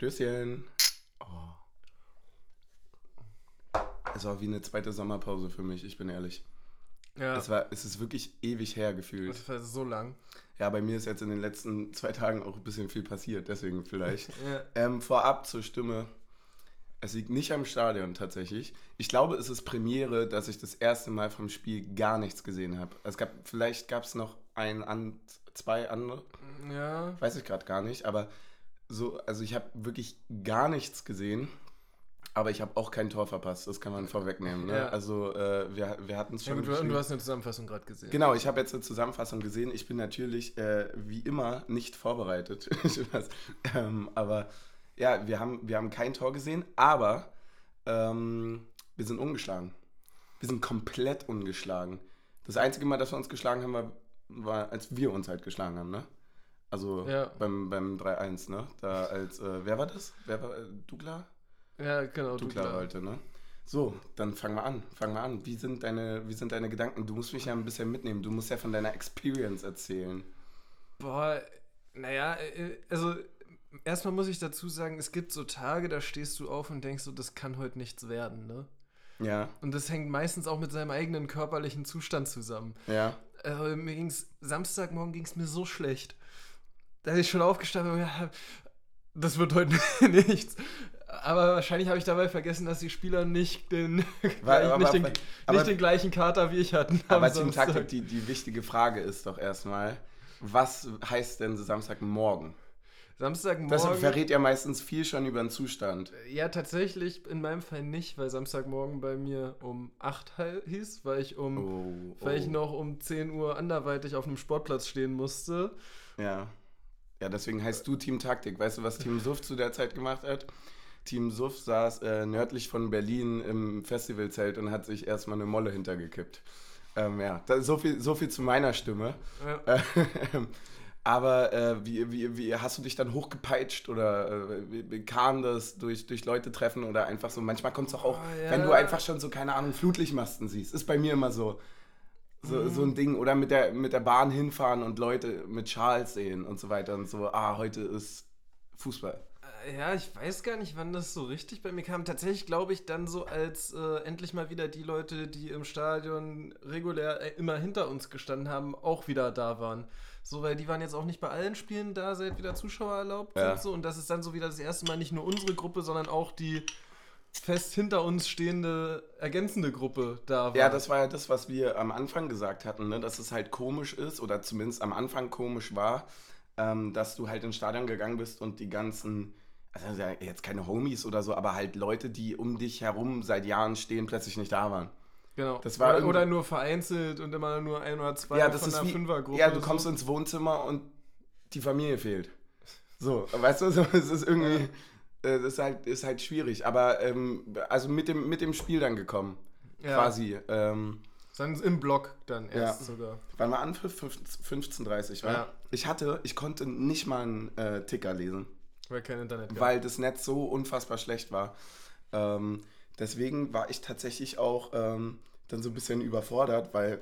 Stößchen. Oh. Es war wie eine zweite Sommerpause für mich, ich bin ehrlich. Ja, Es, war, es ist wirklich ewig her gefühlt. das war so lang. Ja, bei mir ist jetzt in den letzten zwei Tagen auch ein bisschen viel passiert, deswegen vielleicht. Ja. Ähm, vorab zur Stimme. Es liegt nicht am Stadion tatsächlich. Ich glaube, es ist Premiere, dass ich das erste Mal vom Spiel gar nichts gesehen habe. Es gab, vielleicht gab es noch ein, an, zwei andere, ja. weiß ich gerade gar nicht, aber so, also ich habe wirklich gar nichts gesehen. Aber ich habe auch kein Tor verpasst, das kann man vorwegnehmen. Ne? Ja. Also äh, wir, wir hatten es ja schon. gut, du, hast eine Zusammenfassung gerade gesehen. Genau, ich habe jetzt eine Zusammenfassung gesehen. Ich bin natürlich äh, wie immer nicht vorbereitet. Ähm, aber ja, wir haben, wir haben kein Tor gesehen, aber ähm, wir sind ungeschlagen. Wir sind komplett ungeschlagen. Das einzige Mal, dass wir uns geschlagen haben, war, war als wir uns halt geschlagen haben, ne? Also Ja. beim, beim 3-1, ne? Da als, äh, wer war das? Wer war, äh, Douglas? Ja, genau. Klar klar. heute, ne? So, dann fang mal an. Fang mal an. Wie sind, deine, wie sind deine Gedanken? Du musst mich ja ein bisschen mitnehmen. Du musst ja von deiner Experience erzählen. Boah, naja, äh, also erstmal muss ich dazu sagen, es gibt so Tage, da stehst du auf und denkst so, das kann heute nichts werden, ne? Ja, Und das hängt meistens auch mit seinem eigenen körperlichen Zustand zusammen. ja. Äh, mir ging's, Samstagmorgen ging es mir so schlecht. Da ist ich schon aufgestanden und ja, das wird heute nichts. Aber wahrscheinlich habe ich dabei vergessen, dass die Spieler nicht den, aber- nicht, den, aber- nicht den gleichen Kater wie ich hatten. Aber Team Samstag. Taktik, die, die wichtige Frage ist doch erstmal, was heißt denn Samstagmorgen? Samstagmorgen. Das verrät ja meistens viel schon über den Zustand. Ja, tatsächlich in meinem Fall nicht, weil Samstagmorgen bei mir um 8 hei- hieß, weil ich um Oh, weil ich oh. noch um 10 Uhr anderweitig auf einem Sportplatz stehen musste. Ja. Ja, deswegen heißt du Team Taktik. Weißt du, was Team Suff zu der Zeit gemacht hat? Team Suff saß äh, nördlich von Berlin im Festivalzelt und hat sich erstmal eine Molle hintergekippt. Ähm, ja, das, so, viel, so viel zu meiner Stimme. Ja. Ähm, Aber äh, wie, wie, wie hast du dich dann hochgepeitscht oder äh, wie, wie kam das durch, durch Leute treffen oder einfach so? Manchmal kommt es doch auch, Oh, ja. wenn du einfach schon so, keine Ahnung, Flutlichtmasten siehst. Ist bei mir immer so. So, Mhm. so ein Ding. Oder mit der, mit der Bahn hinfahren und Leute mit Schals sehen und so weiter und so. Ah, heute ist Fußball. Äh, Ja, ich weiß gar nicht, wann das so richtig bei mir kam. Tatsächlich glaube ich dann so, als äh, endlich mal wieder die Leute, die im Stadion regulär äh, immer hinter uns gestanden haben, auch wieder da waren. So, weil die waren jetzt auch nicht bei allen Spielen da, seit wieder Zuschauer erlaubt Ja. sind. So, und das ist dann so wieder das erste Mal nicht nur unsere Gruppe, sondern auch die fest hinter uns stehende ergänzende Gruppe da war. Ja, das war ja das, was wir am Anfang gesagt hatten, ne? dass es halt komisch ist oder zumindest am Anfang komisch war, ähm, dass du halt ins Stadion gegangen bist und die ganzen, also ja jetzt keine Homies oder so, aber halt Leute, die um dich herum seit Jahren stehen, plötzlich nicht da waren. Genau. Das war oder, nur vereinzelt und immer nur ein oder zwei ja, das von ist einer Fünfergruppe. ja, du kommst so. ins Wohnzimmer und die Familie fehlt. So, weißt du, so, es ist irgendwie, äh, das ist halt, ist halt schwierig, aber ähm, also mit dem, mit dem Spiel dann gekommen, ja, quasi. Ähm, Dann im Block dann erst Ja. sogar. Wann war Anpfiff? 15.30 war? Ja. Ich hatte, ich konnte nicht mal einen äh, Ticker lesen, Weil kein Internet gab. weil das Netz so unfassbar schlecht war. Ähm, deswegen war ich tatsächlich auch ähm, dann so ein bisschen überfordert, weil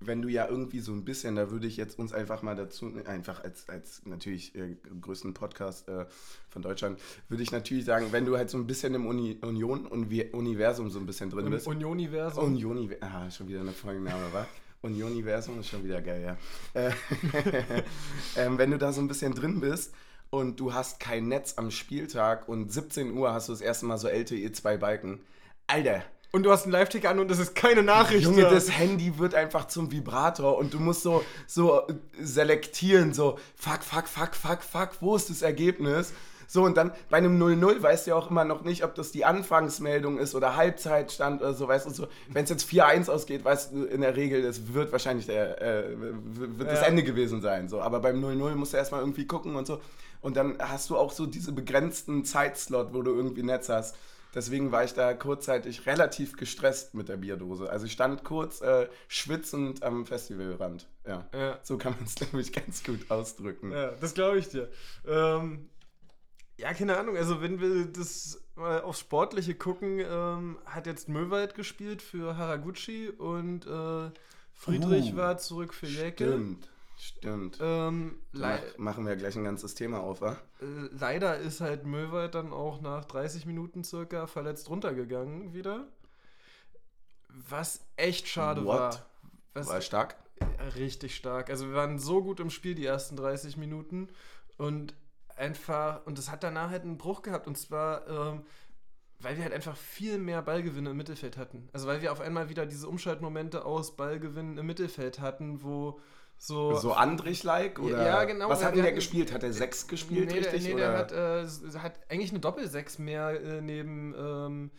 wenn du ja irgendwie so ein bisschen, da würde ich jetzt uns einfach mal dazu, einfach als, als natürlich äh, größten Podcast äh, von Deutschland, würde ich natürlich sagen, wenn du halt so ein bisschen im Uni Union-Universum so ein bisschen drin bist, Unioniversum. Unioni, ah, schon wieder eine Folgenname, wa? Unioniversum ist schon wieder geil, ja. Äh, ähm, wenn du da so ein bisschen drin bist und du hast kein Netz am Spieltag und 17 Uhr hast du das erste Mal so LTE 2 Balken. Alter, Und du hast einen Live-Ticker an und es ist keine Nachricht. Junge, da. das Handy wird einfach zum Vibrator und du musst so, so äh, selektieren, so fuck, fuck, fuck, fuck, fuck, wo ist das Ergebnis? So, und dann bei einem 0-0 weißt du ja auch immer noch nicht, ob das die Anfangsmeldung ist oder Halbzeitstand oder so, weißt du, so. Wenn es jetzt 4-1 ausgeht, weißt du in der Regel, das wird wahrscheinlich der, äh, wird das Ja. Ende gewesen sein, so. Aber beim 0-0 musst du erstmal irgendwie gucken und so. Und dann hast du auch so diese begrenzten Zeitslot, wo du irgendwie Netz hast. Deswegen war ich da kurzzeitig relativ gestresst mit der Bierdose. Also ich stand kurz äh, schwitzend am Festivalrand. Ja. Ja. So kann man es, glaube ich, ganz gut ausdrücken. Ja, das glaube ich dir. Ähm, ja, keine Ahnung. Also, wenn wir das mal aufs Sportliche gucken, ähm, hat jetzt Möwald gespielt für Haraguchi und äh, Friedrich Uh, war zurück für Jäckel. Stimmt. Stimmt. Ähm, Mach, machen wir gleich ein ganzes Thema auf, wa? Äh, leider ist halt Möwald dann auch nach 30 Minuten circa verletzt runtergegangen wieder. Was echt schade What? war. Was War stark? richtig stark. Also wir waren so gut im Spiel die ersten 30 Minuten und einfach, und das hat danach halt einen Bruch gehabt und zwar, ähm, weil wir halt einfach viel mehr Ballgewinne im Mittelfeld hatten. Also weil wir auf einmal wieder diese Umschaltmomente aus Ballgewinnen im Mittelfeld hatten, wo so... So Andrich-like? Oder Ja, genau. Was hat denn der gespielt? Hat er sechs gespielt, nee, richtig? Der, nee, oder? der hat, äh, hat eigentlich eine Doppel-Sechs mehr äh, neben ähm,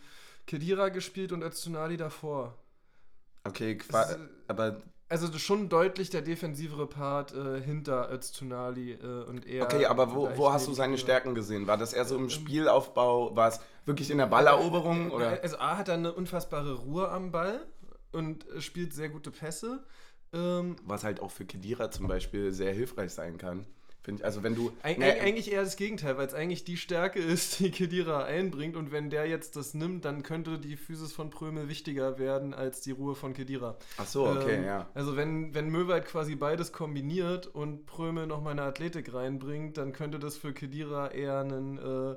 Kedira gespielt und Öztunali davor. okay, Es äh, aber Also schon deutlich der defensivere Part äh, hinter Öztunali äh, und eher. Okay, aber wo, wo hast du seine. Stärken gesehen? War das eher so im Ähm, Spielaufbau? War es wirklich in der Balleroberung? Äh, Oder? Also A hat er eine unfassbare Ruhe am Ball und äh, spielt sehr gute Pässe. Ähm, Was halt auch für Kedira zum Beispiel sehr hilfreich sein kann. Ich, also wenn du. Eig Ne, eig- eigentlich eher das Gegenteil, weil es eigentlich die Stärke ist, die Kedira einbringt und wenn der jetzt das nimmt, dann könnte die Physis von Prömel wichtiger werden als die Ruhe von Kedira. ach so, okay, Ähm, ja. Also wenn, wenn Möwald quasi beides kombiniert und Prömel noch mal eine Athletik reinbringt, dann könnte das für Kedira eher einen, äh,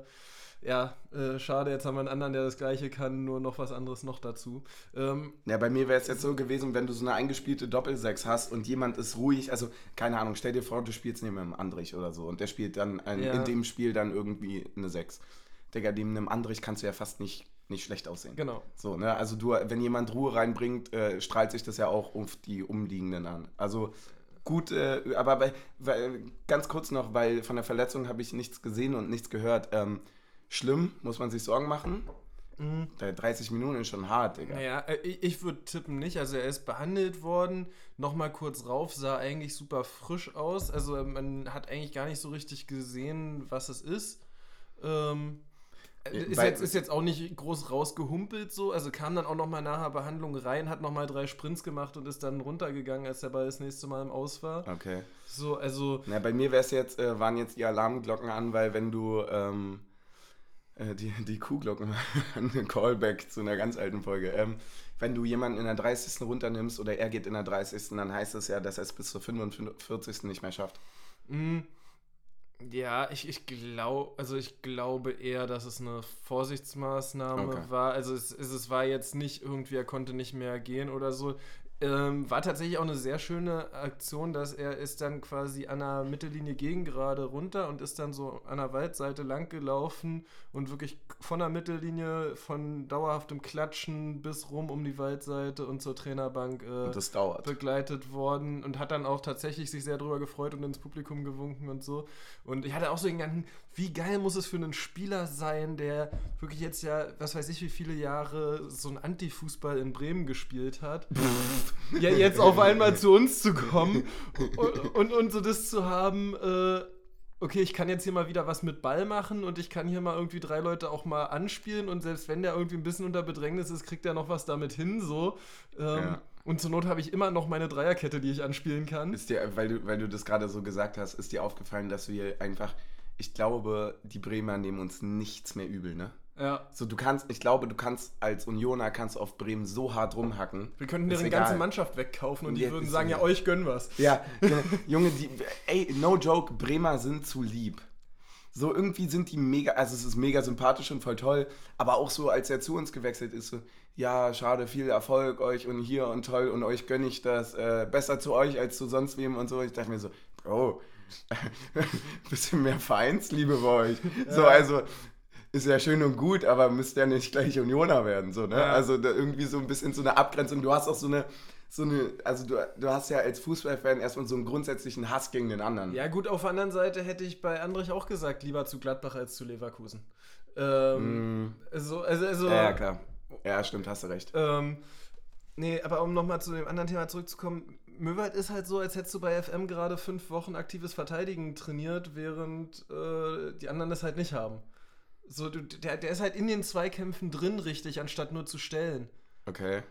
ja, äh, schade, jetzt haben wir einen anderen, der das gleiche kann, nur noch was anderes noch dazu. Ähm, Ja, bei mir wäre es jetzt so gewesen, wenn du so eine eingespielte Doppelsechs hast und jemand ist ruhig, also keine Ahnung, stell dir vor, du spielst neben einem Andrich oder so und der spielt dann ein, Ja. in dem Spiel dann irgendwie eine Sechs. Digga, dem einem Andrich kannst du ja fast nicht, nicht schlecht aussehen. genau. So, ne? Also du, wenn jemand Ruhe reinbringt, äh, strahlt sich das ja auch auf die Umliegenden an. Also gut, äh, aber bei, weil, ganz kurz noch, weil von der Verletzung habe ich nichts gesehen und nichts gehört. Ähm, schlimm, muss man sich Sorgen machen. Mhm. Da 30 Minuten ist schon hart, Digga. Naja, äh, ich, ich würde tippen nicht. Also er ist behandelt worden, nochmal kurz rauf, sah eigentlich super frisch aus. Also man hat eigentlich gar nicht so richtig gesehen, was es ist. Ähm, äh, ist, jetzt, ist jetzt auch nicht groß rausgehumpelt so. Also kam dann auch nochmal nach der Behandlung rein, hat nochmal drei Sprints gemacht und ist dann runtergegangen, als der Ball das nächste Mal im Aus war. Okay. So, also Na, bei mir wär's jetzt, äh, waren jetzt die Alarmglocken an, weil wenn du ähm, äh, die, die Kuhglocken, ein Callback zu einer ganz alten Folge, ähm, wenn du jemanden in der 30. runternimmst oder er geht in der 30., dann heißt es ja, dass er es bis zur 45. nicht mehr schafft. Mm, Ja, ich, ich glaube, also ich glaube eher, dass es eine Vorsichtsmaßnahme Okay. war. Also es, es, es war jetzt nicht irgendwie, er konnte nicht mehr gehen oder so. Ähm, war tatsächlich auch eine sehr schöne Aktion, dass er ist dann quasi an der Mittellinie gegen gerade runter und ist dann so an der Waldseite lang gelaufen und wirklich von der Mittellinie von dauerhaftem Klatschen bis rum um die Waldseite und zur Trainerbank äh, begleitet worden und hat dann auch tatsächlich sich sehr darüber gefreut und ins Publikum gewunken und so. Und ich hatte auch so den Gedanken, wie geil muss es für einen Spieler sein, der wirklich jetzt ja, was weiß ich, wie viele Jahre so ein Antifußball in Bremen gespielt hat. ja, jetzt auf einmal zu uns zu kommen und, und, und so das zu haben, äh, okay, ich kann jetzt hier mal wieder was mit Ball machen und ich kann hier mal irgendwie drei Leute auch mal anspielen und selbst wenn der irgendwie ein bisschen unter Bedrängnis ist, kriegt er noch was damit hin, so. Ähm, Ja. Und zur Not habe ich immer noch meine Dreierkette, die ich anspielen kann. Ist dir, weil du, weil du das gerade so gesagt hast, ist dir aufgefallen, dass wir einfach, ich glaube, die Bremer nehmen uns nichts mehr übel, ne? Ja. So, du kannst, ich glaube, du kannst als Unioner kannst auf Bremen so hart rumhacken. Wir könnten deren egal. ganze Mannschaft wegkaufen und die Ja, würden sagen, ja, euch gönnen was. Ja. Junge, die, ey, no joke, Bremer sind zu lieb. So irgendwie sind die mega, also es ist mega sympathisch und voll toll, aber auch so, als er zu uns gewechselt ist, so, ja, schade, viel Erfolg euch und hier und toll und euch gönne ich das, äh, besser zu euch als zu sonst wem und so. Ich dachte mir so, Bro, bisschen mehr Vereinsliebe bei euch. So, Ja. also, ist ja schön und gut, aber müsst ja nicht gleich Unioner werden, so, ne? Ja. Also irgendwie so ein bisschen so eine Abgrenzung. Du hast auch so eine, so eine, also du, du hast ja als Fußballfan erstmal so einen grundsätzlichen Hass gegen den anderen. Ja, gut, auf der anderen Seite hätte ich bei Andrich auch gesagt, lieber zu Gladbach als zu Leverkusen. Ähm, Mm, also, also, also, ja, ja, klar. Ja, stimmt, hast du recht. Ähm, nee, aber um nochmal zu dem anderen Thema zurückzukommen, Möwald ist halt so, als hättest du bei FM gerade fünf Wochen aktives Verteidigen trainiert, während äh, die anderen das halt nicht haben. So, du, der, der ist halt in den Zweikämpfen drin, richtig, anstatt nur zu stellen. Okay.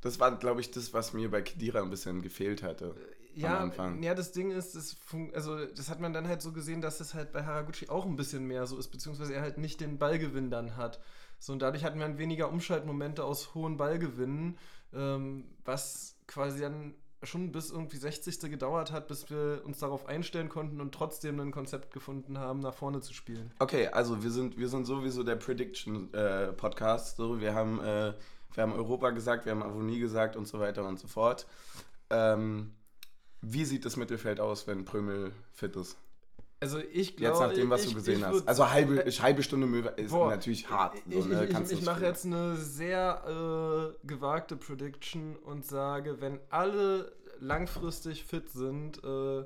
Das war, glaube ich, das, was mir bei Kedira ein bisschen gefehlt hatte. Ja, am Anfang. ja, das Ding ist, das, also, das hat man dann halt so gesehen, dass es halt bei Haraguchi auch ein bisschen mehr so ist, beziehungsweise er halt nicht den Ballgewinn dann hat. So, und dadurch hatten wir dann weniger Umschaltmomente aus hohen Ballgewinnen, ähm, was quasi dann schon bis irgendwie 60. gedauert hat, bis wir uns darauf einstellen konnten und trotzdem ein Konzept gefunden haben, nach vorne zu spielen. Okay, also wir sind, wir sind sowieso der Prediction-Podcast. so, wir haben, äh, wir haben Europa gesagt, wir haben Avonie gesagt und so weiter und so fort. Ähm, wie sieht das Mittelfeld aus, wenn Prömel fit ist? Also ich glaube, Jetzt nachdem, was ich, du gesehen ich hast. würd- Also halbe, halbe Stunde Möwe ist Boah, natürlich hart. So, Ich, ne? ich, ich, ich mache jetzt eine sehr äh, gewagte Prediction und sage, wenn alle langfristig fit sind, äh,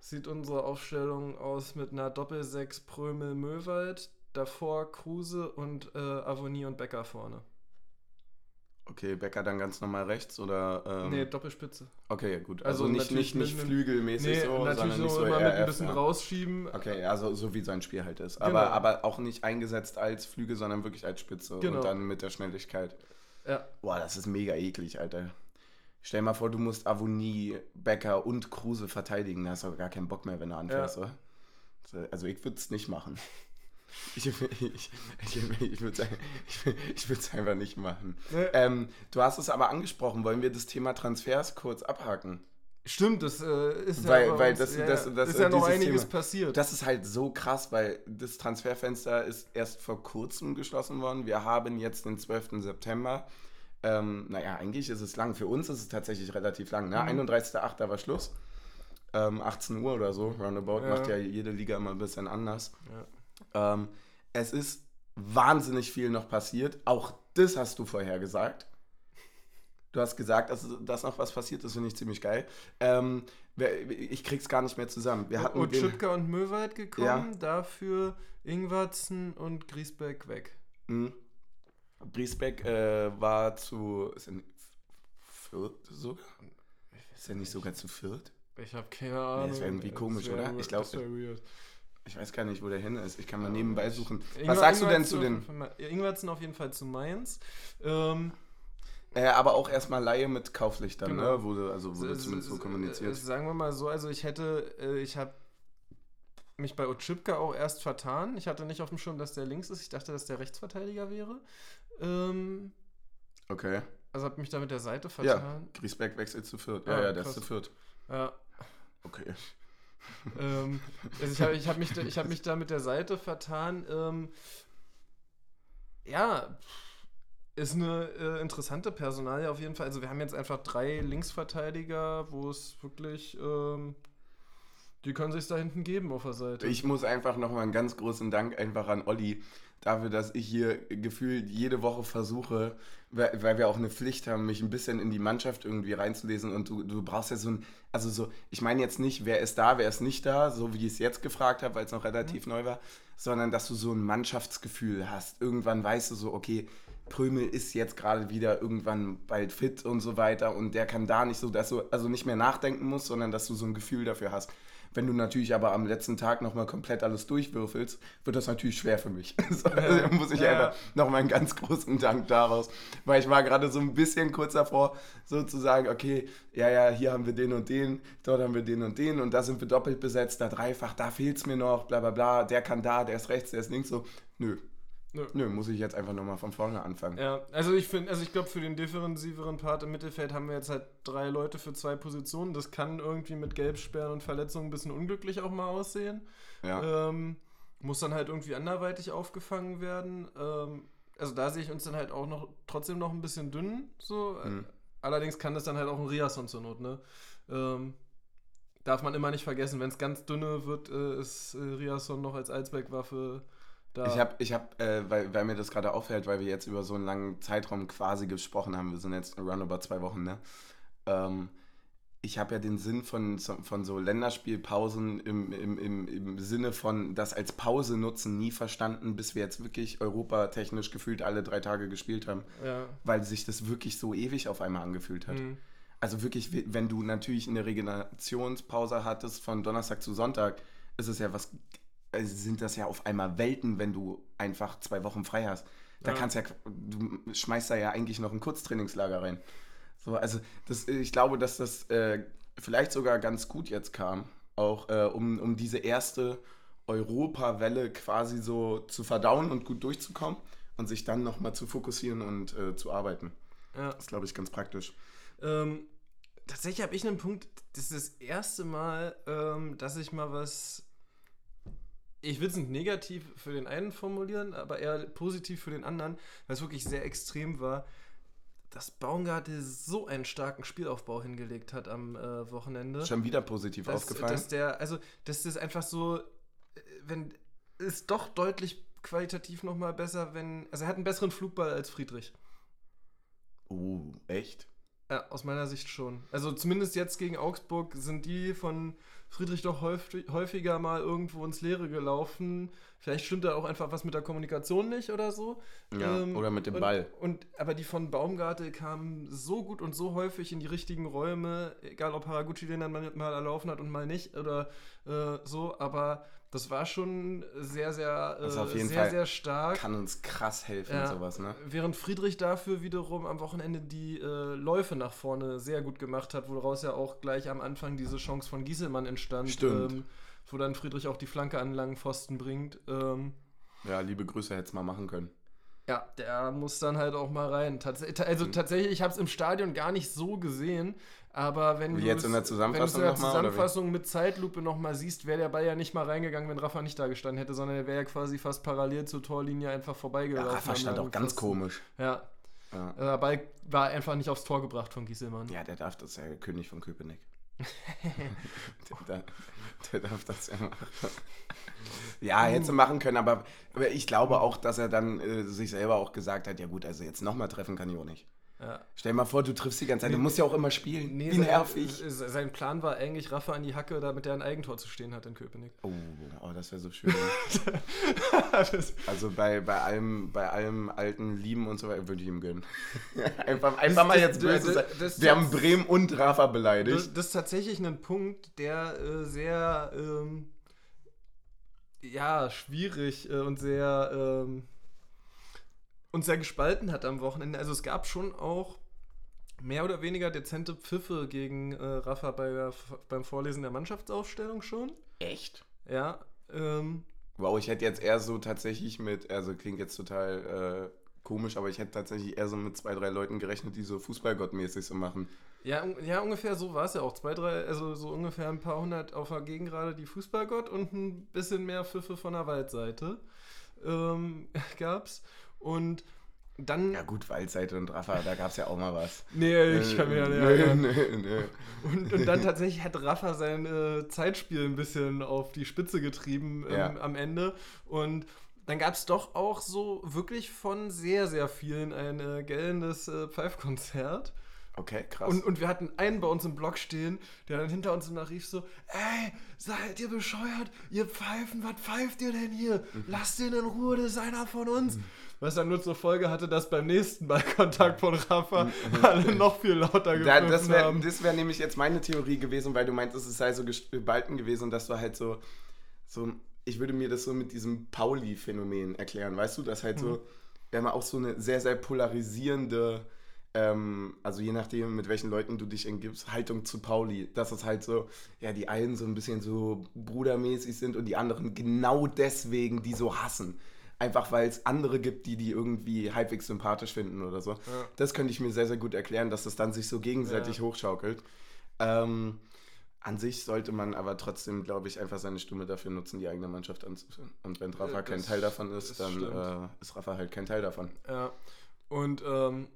sieht unsere Aufstellung aus mit einer Doppel-6 Prömel-Möwald, davor Kruse und äh, Avonie und Becker vorne. Okay, Becker dann ganz normal rechts oder? Ähm, nee, Doppelspitze. Okay, gut. Also, Also nicht, nicht, nicht flügelmäßig Nee, so, natürlich sondern so nicht so immer mit ein RF, bisschen ja. rausschieben. Okay, also so wie sein Spiel halt ist. Genau. Aber, aber auch nicht eingesetzt als Flügel, sondern wirklich als Spitze Genau. und dann mit der Schnelligkeit. Ja. Boah, das ist mega eklig, Alter. Stell mal vor, du musst Avonie, Becker und Kruse verteidigen. Da hast du gar keinen Bock mehr, wenn du anfährst, oder? Also ich würde es nicht machen. Ich, ich, ich, ich würde es einfach nicht machen. Nee. Ähm, du hast es aber angesprochen. Wollen wir das Thema Transfers kurz abhaken? Stimmt, das äh, ist Weil- ja, weil uns, das- ja, das- das- ist ja noch dieses einiges Thema. passiert. Das ist halt so krass, weil das Transferfenster ist erst vor kurzem geschlossen worden. Wir haben jetzt den 12. September. Ähm, naja, eigentlich ist es lang. Für uns ist es tatsächlich relativ lang. Ne? Mhm. 31.08. war Schluss. Ähm, 18 Uhr oder so, roundabout. Ja. Macht ja jede Liga immer ein bisschen anders. Ja. Ähm, es ist wahnsinnig viel noch passiert. Auch das hast du vorher gesagt. Du hast gesagt, dass, dass noch was passiert ist, finde ich ziemlich geil. Ähm, ich krieg's gar nicht mehr zusammen. Wir hatten Schüttger und Möwald gekommen, Ja. dafür Ingwarzen und Griesbeck weg. Mhm. Briesbeck äh, war zu. Ist er nicht Fürth sogar? Ist er nicht sogar zu Fürth? Ich habe keine Ahnung. das wär irgendwie Das komisch, wär oder? Ich glaub- das wär weird. Ich weiß gar nicht, wo der hin ist. Ich kann mal nebenbei suchen. Ingwer- Was sagst du denn zu den. ja, Ingwarzen auf jeden Fall zu Mainz. Ähm, Äh, aber auch erstmal Laie mit Kauflichtern, Genau. ne? Wurde, also wurde s- zumindest so kommuniziert. äh, Sagen wir mal so, also ich hätte, äh, ich habe mich bei Otschipka auch erst vertan. Ich hatte nicht auf dem Schirm, dass der links ist. Ich dachte, dass der Rechtsverteidiger wäre. Ähm, Okay. also habe mich da mit der Seite Ja, vertan. Griesbeck wechselt zu Fürth. Ja, Ah, ja, der ist zu Fürth. Ja. Okay. Ähm, also ich habe ich hab mich, hab mich da mit der Seite vertan. Ähm, ja, ist eine äh, interessante Personalie auf jeden Fall. Also wir haben jetzt einfach drei Linksverteidiger, wo es wirklich, ähm, die können sich da hinten geben auf der Seite. Ich muss einfach nochmal einen ganz großen Dank einfach an Olli dafür, dass ich hier gefühlt jede Woche versuche, weil, weil wir auch eine Pflicht haben, mich ein bisschen in die Mannschaft irgendwie reinzulesen und du, du brauchst ja so ein, also so, ich meine jetzt nicht, wer ist da, wer ist nicht da, so wie ich es jetzt gefragt habe, weil es noch relativ neu war, sondern dass du so ein Mannschaftsgefühl hast. Irgendwann weißt du so, okay, Prömel ist jetzt gerade wieder irgendwann bald fit und so weiter und der kann da nicht so, dass du also nicht mehr nachdenken musst, sondern dass du so ein Gefühl dafür hast. Wenn du natürlich aber am letzten Tag nochmal komplett alles durchwürfelst, wird das natürlich schwer für mich. so, also muss ich Ja. einfach nochmal einen ganz großen Dank daraus, weil ich war gerade so ein bisschen kurz davor, so zu sagen, okay, ja, ja, hier haben wir den und den, dort haben wir den und den und da sind wir doppelt besetzt, da dreifach, da fehlt es mir noch, bla bla bla, der kann da, der ist rechts, der ist links, so, nö. Nö. Nö, muss ich jetzt einfach nochmal von vorne anfangen. Ja, also ich finde, also ich glaube, für den defensiveren Part im Mittelfeld haben wir jetzt halt drei Leute für zwei Positionen. Das kann irgendwie mit Gelbsperren und Verletzungen ein bisschen unglücklich auch mal aussehen. Ja. Ähm, muss dann halt irgendwie anderweitig aufgefangen werden. Ähm, also da sehe ich uns dann halt auch noch trotzdem noch ein bisschen dünn. So. Mhm. Allerdings kann das dann halt auch ein Riasson zur Not, ne? Ähm, darf man immer nicht vergessen, wenn es ganz dünne wird, äh, ist äh, Riasson noch als Allzweckwaffe da. Ich habe, ich hab, äh, weil, weil mir das gerade auffällt, weil wir jetzt über so einen langen Zeitraum quasi gesprochen haben, wir sind jetzt roundabout zwei Wochen, ne? Ähm, ich habe ja den Sinn von, so- von so Länderspielpausen im, im, im, im Sinne von das als Pause nutzen nie verstanden, bis wir jetzt wirklich europatechnisch gefühlt alle drei Tage gespielt haben, ja. weil sich das wirklich so ewig auf einmal angefühlt hat. Mhm. Also wirklich, wenn du natürlich eine Regenerationspause hattest von Donnerstag zu Sonntag, ist es ja was, sind das ja auf einmal Welten, wenn du einfach zwei Wochen frei hast. Da Ja. kannst ja, du schmeißt da ja eigentlich noch ein Kurztrainingslager rein. So, also das, ich glaube, dass das äh, vielleicht sogar ganz gut jetzt kam, auch äh, um, um diese erste Europawelle quasi so zu verdauen und gut durchzukommen und sich dann nochmal zu fokussieren und äh, zu arbeiten. ja. Das ist, glaube ich, ganz praktisch. Ähm, tatsächlich habe ich einen Punkt, das ist das erste Mal, ähm, dass ich mal was. Ich will es nicht negativ für den einen formulieren, aber eher positiv für den anderen, weil es wirklich sehr extrem war, dass Baumgarte so einen starken Spielaufbau hingelegt hat am äh, Wochenende. Schon wieder positiv dass, aufgefallen. Dass der, also, dass das einfach so, äh, wenn, ist doch deutlich qualitativ nochmal besser, wenn, also er hat einen besseren Flugball als Friedrich. uh, echt? Ja, aus meiner Sicht schon. Also zumindest jetzt gegen Augsburg sind die von Friedrich doch häufig, häufiger mal irgendwo ins Leere gelaufen. Vielleicht stimmt da auch einfach was mit der Kommunikation nicht oder so. Ja, Ähm, oder mit dem und, Ball. Und, aber die von Baumgarte kamen so gut und so häufig in die richtigen Räume, egal ob Haraguchi den dann mal, mal erlaufen hat und mal nicht oder äh, so, aber das war schon sehr, sehr, äh, jeden sehr, Fall- sehr stark. Kann uns krass helfen, Ja. sowas, ne? Während Friedrich dafür wiederum am Wochenende die äh, Läufe nach vorne sehr gut gemacht hat, woraus ja auch gleich am Anfang diese Chance von Gieselmann entstand. Stimmt. Ähm, wo dann Friedrich auch die Flanke an langen Pfosten bringt. Ähm, Ja, liebe Grüße hätte es mal machen können. ja, der muss dann halt auch mal rein. Tats also tatsächlich, ich habe es im Stadion gar nicht so gesehen, aber wenn Wie du jetzt in der wenn du Zusammenfassung in der noch mal? Zusammenfassung mit Zeitlupe nochmal siehst, wäre der Ball ja nicht mal reingegangen, wenn Rafa nicht da gestanden hätte, sondern er wäre ja quasi fast parallel zur Torlinie einfach Ja, vorbeigelaufen. Rafa am stand auch ganz komisch. Ja, Ja. äh, der Ball war einfach nicht aufs Tor gebracht von Gieselmann. ja, der darf das ja, der König von Köpenick. der, der darf das ja machen. Ja, hätte sie machen können, aber, aber ich glaube auch, dass er dann äh, sich selber auch gesagt hat, ja gut, also jetzt nochmal treffen kann ich auch nicht. Ja. Stell dir mal vor, du triffst die ganze Zeit, du musst ja auch immer spielen. Nee, Wie sein, nervig. äh, sein Plan war eigentlich, Rafa an die Hacke, damit er ein Eigentor zu stehen hat in Köpenick. Oh, oh das wäre so schön. Das- Also bei, bei, allem, bei allem alten Lieben und so weiter würde ich ihm gönnen. einfach einfach mal jetzt das- böse sein. das- das- Wir haben Bremen und Rafa beleidigt. Das, das ist tatsächlich ein Punkt, der äh, sehr ähm, ja, schwierig äh, und sehr ähm, uns sehr gespalten hat am Wochenende. Also es gab schon auch mehr oder weniger dezente Pfiffe gegen äh, Rafa bei der, beim Vorlesen der Mannschaftsaufstellung schon. Echt? Ja. Ähm, Wow, ich hätte jetzt eher so tatsächlich mit, also klingt jetzt total äh, komisch, aber ich hätte tatsächlich eher so mit zwei, drei Leuten gerechnet, die so Fußballgottmäßig so machen. ja, un- ja, ungefähr so war es ja auch. Zwei, drei, also so ungefähr ein paar hundert auf der Gegengrade die Fußballgott und ein bisschen mehr Pfiffe von der Waldseite ähm, gab's. Und dann. Ja gut, Waldseite und Rafa, da gab es ja auch mal was. Nee, ich kann mich ja nicht erinnern. nö, nö. Und, und dann tatsächlich hat Rafa sein äh, Zeitspiel ein bisschen auf die Spitze getrieben ähm, Ja. am Ende. Und dann gab es doch auch so wirklich von sehr, sehr vielen ein äh, gellendes äh, Pfeifkonzert. Okay, krass. Und, und wir hatten einen bei uns im Block stehen, der dann hinter uns immer rief so, ey, seid ihr bescheuert? Ihr Pfeifen, was pfeift ihr denn hier? Lasst ihn in Ruhe, das ist einer von uns. Was dann nur zur Folge hatte, dass beim nächsten Ballkontakt von Rafa alle noch viel lauter Da, gepfiffen das wäre haben. das wär nämlich jetzt meine Theorie gewesen, weil du meintest, es sei so gespalten gewesen, dass du halt so, so, ich würde mir das so mit diesem Pauli-Phänomen erklären, weißt du, dass halt Mhm. so, wir haben auch so eine sehr, sehr polarisierende, ähm, also je nachdem, mit welchen Leuten du dich umgibst, Haltung zu Pauli, dass es halt so, ja, die einen so ein bisschen so brudermäßig sind und die anderen genau deswegen, die so hassen. Einfach weil es andere gibt, die die irgendwie halbwegs sympathisch finden oder so. Das könnte ich mir sehr, sehr gut erklären, dass das dann sich so gegenseitig Ja. hochschaukelt. Ähm, an sich sollte man aber trotzdem, glaube ich, einfach seine Stimme dafür nutzen, die eigene Mannschaft anzuführen. Und wenn Rafa Ja, kein das- Teil davon ist, dann äh, ist Rafa halt kein Teil davon. Ja. Und ähm,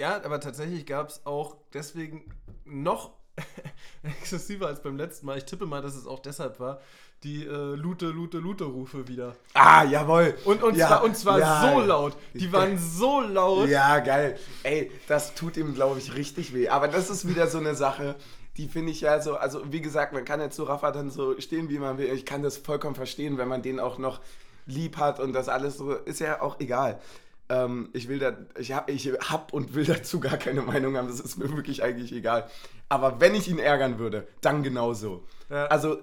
ja, aber tatsächlich gab es auch deswegen noch exzessiver als beim letzten Mal. Ich tippe mal, dass es auch deshalb war, die äh, Lute, Lute, Lute-Rufe wieder. Ah, jawohl! Und, und, Ja, zwar, und zwar ja. so laut. Die waren so laut. Ja, geil. Ey, das tut ihm, glaube ich, richtig weh. Aber das ist wieder so eine Sache, die finde ich ja so, also wie gesagt, man kann jetzt zu Rafa dann so stehen, wie man will. Ich kann das vollkommen verstehen, wenn man den auch noch lieb hat und das alles so, ist ja auch egal. Ähm, ich will da, ich habe ich hab und will dazu gar keine Meinung haben, das ist mir wirklich eigentlich egal. Aber wenn ich ihn ärgern würde, dann genauso. Ja. Also,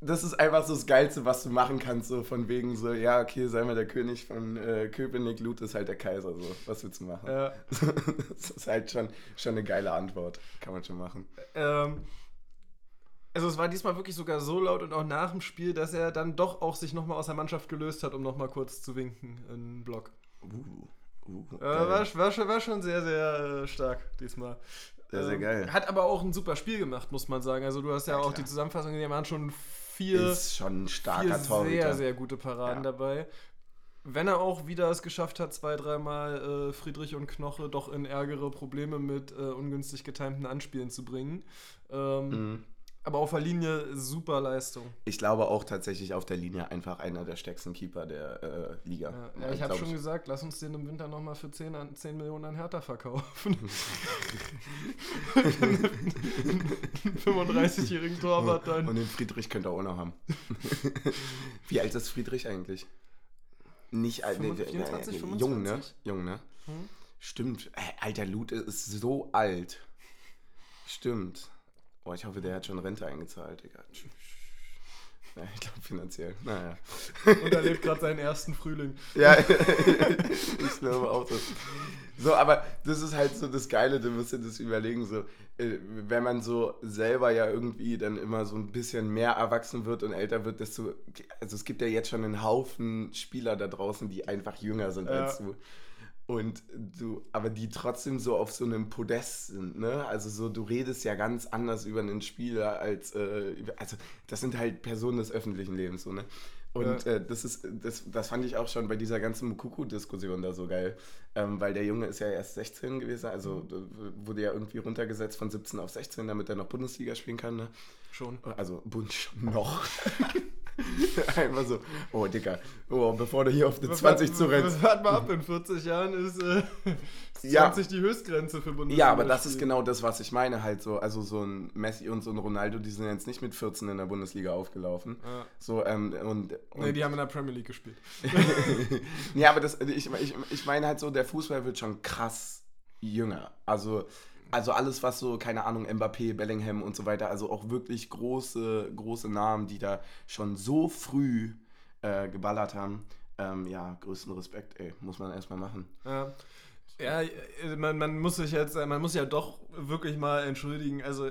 das ist einfach so das Geilste, was du machen kannst, so von wegen so, ja, okay, sei mal der König von äh, Köpenick, Lut ist halt der Kaiser, so, was willst du machen? Ja. das ist halt schon, schon eine geile Antwort, kann man schon machen. Ähm, also es war diesmal wirklich sogar so laut und auch nach dem Spiel, dass er dann doch auch sich nochmal aus der Mannschaft gelöst hat, um nochmal kurz zu winken im Block. Uh, uh, Äh, war, war, schon, war schon sehr, sehr äh, stark diesmal. Sehr, sehr geil. Hat aber auch ein super Spiel gemacht, muss man sagen. Also du hast ja, Ja, auch klar. die Zusammenfassung, die waren schon vier, Ist schon ein vier starker sehr, Torhüter. sehr gute Paraden Ja. dabei. Wenn er auch wieder es geschafft hat, zwei, dreimal äh, Friedrich und Knoche doch in ärgere Probleme mit äh, ungünstig getimten Anspielen zu bringen. Ähm, Mhm. Aber auf der Linie super Leistung. Ich glaube auch tatsächlich auf der Linie einfach einer der stärksten Keeper der äh, Liga. Ja, ja, ich habe schon gesagt, lass uns den im Winter nochmal für 10, an, 10 Millionen an Hertha verkaufen. Einen 35-jährigen Torwart dann. Und den Friedrich könnte er auch noch haben. Wie alt ist Friedrich eigentlich? Nicht alt, nee, 24, nee, 25? jung, ne? Jung, ne? Hm? Stimmt. Äh, Alter, Lute ist so alt. Stimmt. Boah, ich hoffe, der hat schon Rente eingezahlt, Digga. Ja, ich glaube finanziell. Naja. Und er lebt gerade seinen ersten Frühling. Ja, ich glaube auch das. So, aber das ist halt so das Geile, du musst dir das überlegen, so, äh, wenn man so selber ja irgendwie dann immer so ein bisschen mehr erwachsen wird und älter wird, desto, also es gibt ja jetzt schon einen Haufen Spieler da draußen, die einfach jünger sind Ja. als du. Und du, aber die trotzdem so auf so einem Podest sind, ne? Also so, du redest ja ganz anders über einen Spieler als, äh, also das sind halt Personen des öffentlichen Lebens, so, ne? Und Ja. äh, das ist, das, das fand ich auch schon bei dieser ganzen Mukuku-Diskussion da so geil. Ähm, weil der Junge ist ja erst 16 gewesen, also äh, wurde ja irgendwie runtergesetzt von 17 auf 16, damit er noch Bundesliga spielen kann, ne? Schon. Also Bund noch. Einfach so, oh Dicker, oh, bevor du hier auf die 20 zurennst. Warte mal ab, in 40 Jahren ist äh, ist Ja. 20 die Höchstgrenze für Bundesliga. Ja, aber das ist genau das, was ich meine halt so. Also so ein Messi und so ein Ronaldo, die sind jetzt nicht mit 14 in der Bundesliga aufgelaufen. Ja. So, ähm, und, und Nee, die haben in der Premier League gespielt. ja, aber das, ich, ich, ich meine halt so, der Fußball wird schon krass jünger. Also, also alles, was so, keine Ahnung, Mbappé, Bellingham und so weiter, also auch wirklich große, große Namen, die da schon so früh äh, geballert haben. Ähm, ja, größten Respekt, ey, muss man erstmal machen. Ja, ja äh, man, man muss sich jetzt, äh, man muss ja doch wirklich mal entschuldigen. Also,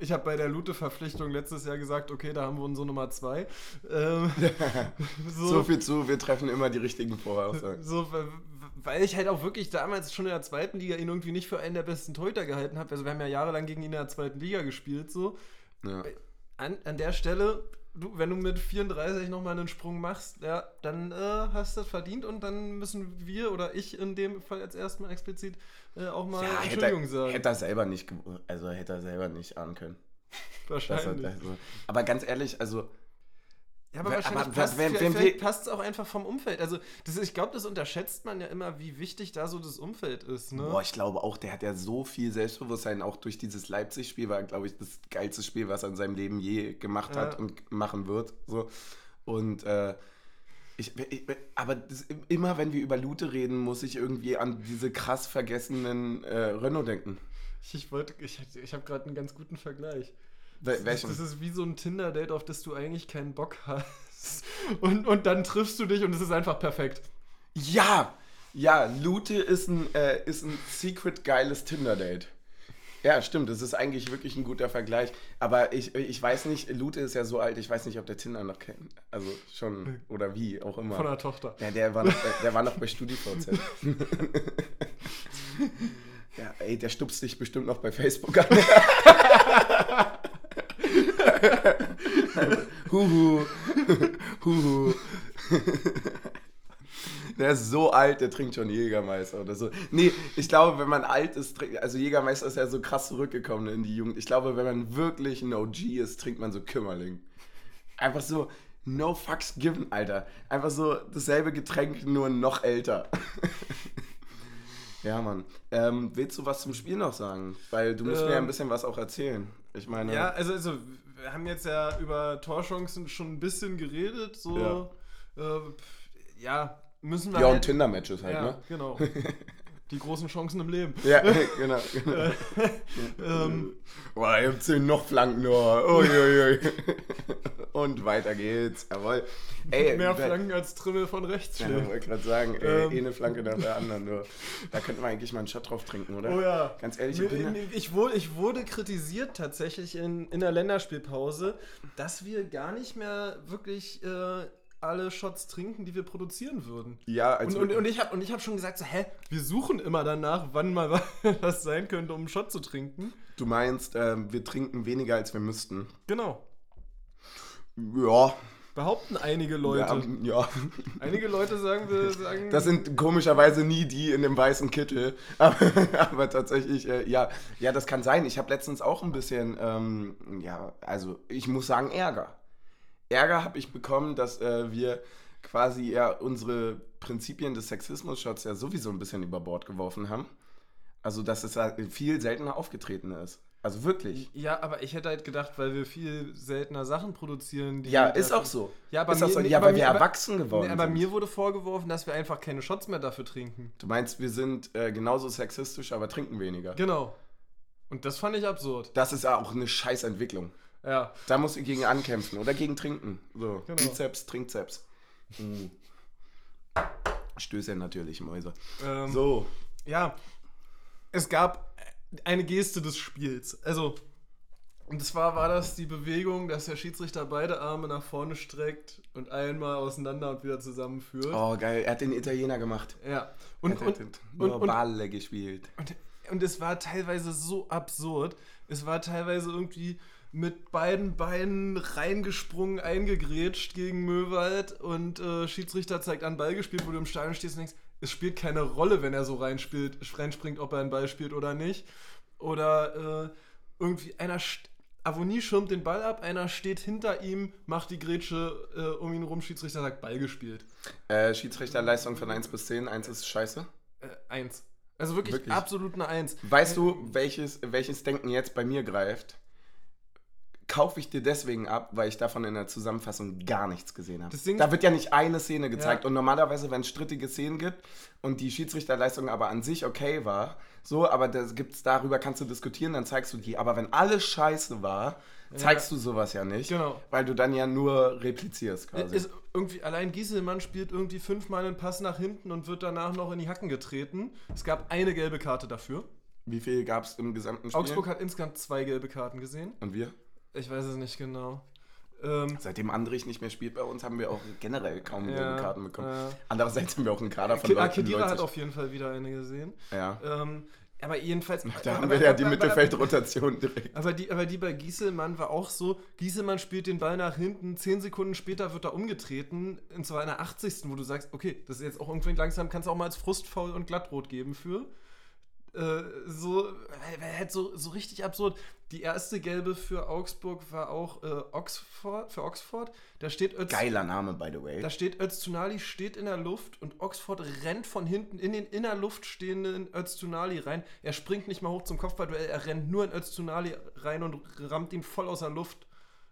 ich habe bei der Lute-Verpflichtung letztes Jahr gesagt, okay, da haben wir unsere Nummer zwei. Ähm, So. so, viel zu, wir treffen immer die richtigen Voraussagen. so, weil ich halt auch wirklich damals schon in der zweiten Liga ihn irgendwie nicht für einen der besten Torhüter gehalten habe. Also, wir haben ja jahrelang gegen ihn in der zweiten Liga gespielt, so. Ja. An, an der Stelle, du, wenn du mit 34 nochmal einen Sprung machst, ja, dann äh, hast du das verdient und dann müssen wir oder ich in dem Fall jetzt erstmal explizit äh, auch mal Ja, hätte, Entschuldigung er- sagen. hätte er selber nicht, also hätte er selber nicht ahnen können. Das wahrscheinlich. also, aber ganz ehrlich, also ja, aber wahrscheinlich aber passt, vielleicht es auch einfach vom Umfeld. Also, das, ich glaube, das unterschätzt man ja immer, wie wichtig da so das Umfeld ist. Ne? Boah, ich glaube auch, der hat ja so viel Selbstbewusstsein, auch durch dieses Leipzig-Spiel war, glaube ich, das geilste Spiel, was er in seinem Leben je gemacht hat Ja. und machen wird. So. Und äh, ich, ich, aber das, immer wenn wir über Lute reden, muss ich irgendwie an diese krass vergessenen äh, Renault denken. Ich, wollte- ich, ich habe gerade einen ganz guten Vergleich. Das, welchen? das ist wie so ein Tinder-Date, auf das du eigentlich keinen Bock hast. Und, und dann triffst du dich und es ist einfach perfekt. Ja! Ja, Lute ist ein, äh, ist ein secret geiles Tinder-Date. Ja, stimmt, das ist eigentlich wirklich ein guter Vergleich. Aber ich, ich weiß nicht, Lute ist ja so alt, ich weiß nicht, ob der Tinder noch kennt. Also schon, oder wie, auch immer. Von der Tochter. Ja, der war noch, bei- der war noch bei StudiVZ. ja, ey, der stupst dich bestimmt noch bei Facebook an. Huhu. Huhu. Der ist so alt, der trinkt schon Jägermeister oder so. Nee, ich glaube, wenn man alt ist, trinkt, also Jägermeister ist ja so krass zurückgekommen in die Jugend. Ich glaube, wenn man wirklich ein OG ist, trinkt man so Kümmerling. Einfach so, no fucks given, Alter. Einfach so dasselbe Getränk, nur noch älter. ja, Mann. Ähm, willst du was zum Spiel noch sagen? Weil du musst mir ja ein Ähm, bisschen was auch erzählen. Ich meine, Ja, also, also wir haben jetzt ja über Torchancen schon ein bisschen geredet. So, ja, äh, ja müssen wir. ja und halt, Tinder-Matches halt, ja, ne? genau. Die großen Chancen im Leben. Ja, genau. genau. Ähm, Boah, ihr habt noch Flanken nur. Uiuiui. Und weiter geht's. Jawohl. Ey, mehr wer- Flanken als Trimmel von rechts Ja, ich wollte gerade sagen, ey, Ähm. eine Flanke nach der anderen. Nur. Da könnten wir eigentlich mal einen Shot drauf trinken, oder? Oh ja. Ganz ehrlich, ich bin ich, wurde, ich wurde kritisiert tatsächlich in, in der Länderspielpause, dass wir gar nicht mehr wirklich äh, alle Shots trinken, die wir produzieren würden. Ja, Und, als und, und ich habe und hab schon gesagt, so, hä, wir suchen immer danach, wann mal was sein könnte, um einen Shot zu trinken. du meinst, ähm, wir trinken weniger als wir müssten. Genau. Ja. Behaupten einige Leute. Ja, ja. Einige Leute sagen, wir sagen. Das sind komischerweise nie die in dem weißen Kittel. Aber, aber tatsächlich, äh, ja, ja, das kann sein. Ich habe letztens auch ein bisschen, ähm, ja, also ich muss sagen, Ärger. Ärger habe ich bekommen, dass äh, wir quasi ja unsere Prinzipien des Sexismus-Shots ja sowieso ein bisschen über Bord geworfen haben. Also, dass es halt viel seltener aufgetreten ist. Also wirklich. ja, aber ich hätte halt gedacht, weil wir viel seltener Sachen produzieren. Die Ja, ist auch so. Ja, aber ist auch mir- so. ja weil wir aber- erwachsen geworden Nee, aber sind. mir wurde vorgeworfen, dass wir einfach keine Shots mehr dafür trinken. Du meinst, wir sind äh, genauso sexistisch, aber trinken weniger. Genau. Und das fand ich absurd. Das ist ja auch eine Scheißentwicklung. Ja. Da musst du gegen ankämpfen oder gegen trinken. So, Genau. Bizeps, Trinkzeps. Mhm. Stöße natürlich, Mäuse. Ähm, So, Ja. Es gab eine Geste des Spiels. Also. Und zwar war das die Bewegung, dass der Schiedsrichter beide Arme nach vorne streckt und einmal auseinander und wieder zusammenführt. oh geil, er hat den Italiener gemacht. Ja. Und, er und, hat nur und- und- Balle gespielt. Und, und es war teilweise so absurd. Es war teilweise irgendwie mit beiden Beinen reingesprungen, eingegrätscht gegen Möwald und äh, Schiedsrichter zeigt an Ball gespielt, wo du im Stadion stehst und denkst, es spielt keine Rolle, wenn er so reinspielt, reinspringt, ob er einen Ball spielt oder nicht. Oder äh, irgendwie einer Avonie schirmt den Ball ab, einer steht hinter ihm, macht die Grätsche äh, um ihn rum, Schiedsrichter sagt Ball gespielt. Äh, Schiedsrichterleistung von 1 bis 10. 1 ist scheiße. Äh, eins. Also wirklich, Wirklich? absolut eine Eins. Weißt du, welches, welches Denken jetzt bei mir greift? Kaufe ich dir deswegen ab, weil ich davon in der Zusammenfassung gar nichts gesehen habe. Da wird ja nicht eine Szene gezeigt. Ja. Und normalerweise, wenn es strittige Szenen gibt und die Schiedsrichterleistung aber an sich okay war, so, aber das gibt's darüber kannst du diskutieren, dann zeigst du die. Aber wenn alles scheiße war, zeigst du sowas ja nicht. Genau. Weil du dann ja nur replizierst quasi. Ist irgendwie, allein Gieselmann spielt irgendwie fünfmal einen Pass nach hinten und wird danach noch in die Hacken getreten. Es gab eine gelbe Karte dafür. Wie viel gab es im gesamten Spiel? Augsburg hat insgesamt zwei gelbe Karten gesehen. und wir? Ich weiß es nicht genau. Ähm, Seitdem Andrich nicht mehr spielt bei uns, haben wir auch generell kaum Ja, Karten bekommen. ja. Andererseits haben wir auch einen Kader von ah, Leuten, Kedira hat auf jeden Fall wieder eine gesehen. Ja. Ähm, aber jedenfalls. Da haben aber- wir ja die aber- Mittelfeldrotation direkt. Aber die, aber die bei Gieselmann war auch so, Gieselmann spielt den Ball nach hinten, zehn Sekunden später wird er umgetreten, und zwar in der 80. wo du sagst, okay, das ist jetzt auch irgendwie langsam, kannst du auch mal als Frustfaul und Glattrot geben für. Äh, so, äh, halt so, so richtig absurd. Die erste gelbe für Augsburg war auch äh, Oxford, für Oxford. Da steht Öz, Geiler Name, by the way. da steht Öztunali steht in der Luft und Oxford rennt von hinten in den in der Luft stehenden Öztunali rein. Er springt nicht mal hoch zum Kopfballduell, er rennt nur in Öztunali rein und rammt ihn voll aus der Luft.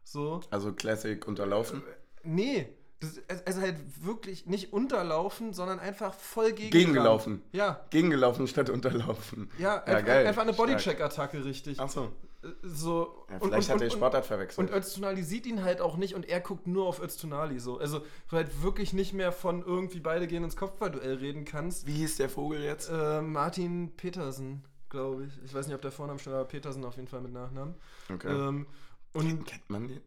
So. Also Classic unterlaufen. Nee, das, ist- also halt wirklich nicht unterlaufen, sondern einfach voll gegen Gegengelaufen. Ja. Gegengelaufen statt unterlaufen. Ja, Ja, einfach, geil. einfach eine. Bodycheck-Attacke, richtig. Achso. Äh, So. Ja, vielleicht hat er die Sportart verwechselt. Und Öztunali sieht ihn halt auch nicht und er guckt nur auf Öztunali so. Also du halt wirklich nicht mehr von irgendwie beide gehen ins Kopfballduell reden kannst. Wie hieß der Vogel jetzt? Äh, Martin Petersen, glaube ich. Ich weiß nicht, ob der Vorname aber Petersen auf jeden Fall mit Nachnamen. Okay. Ähm, und Kennt man den?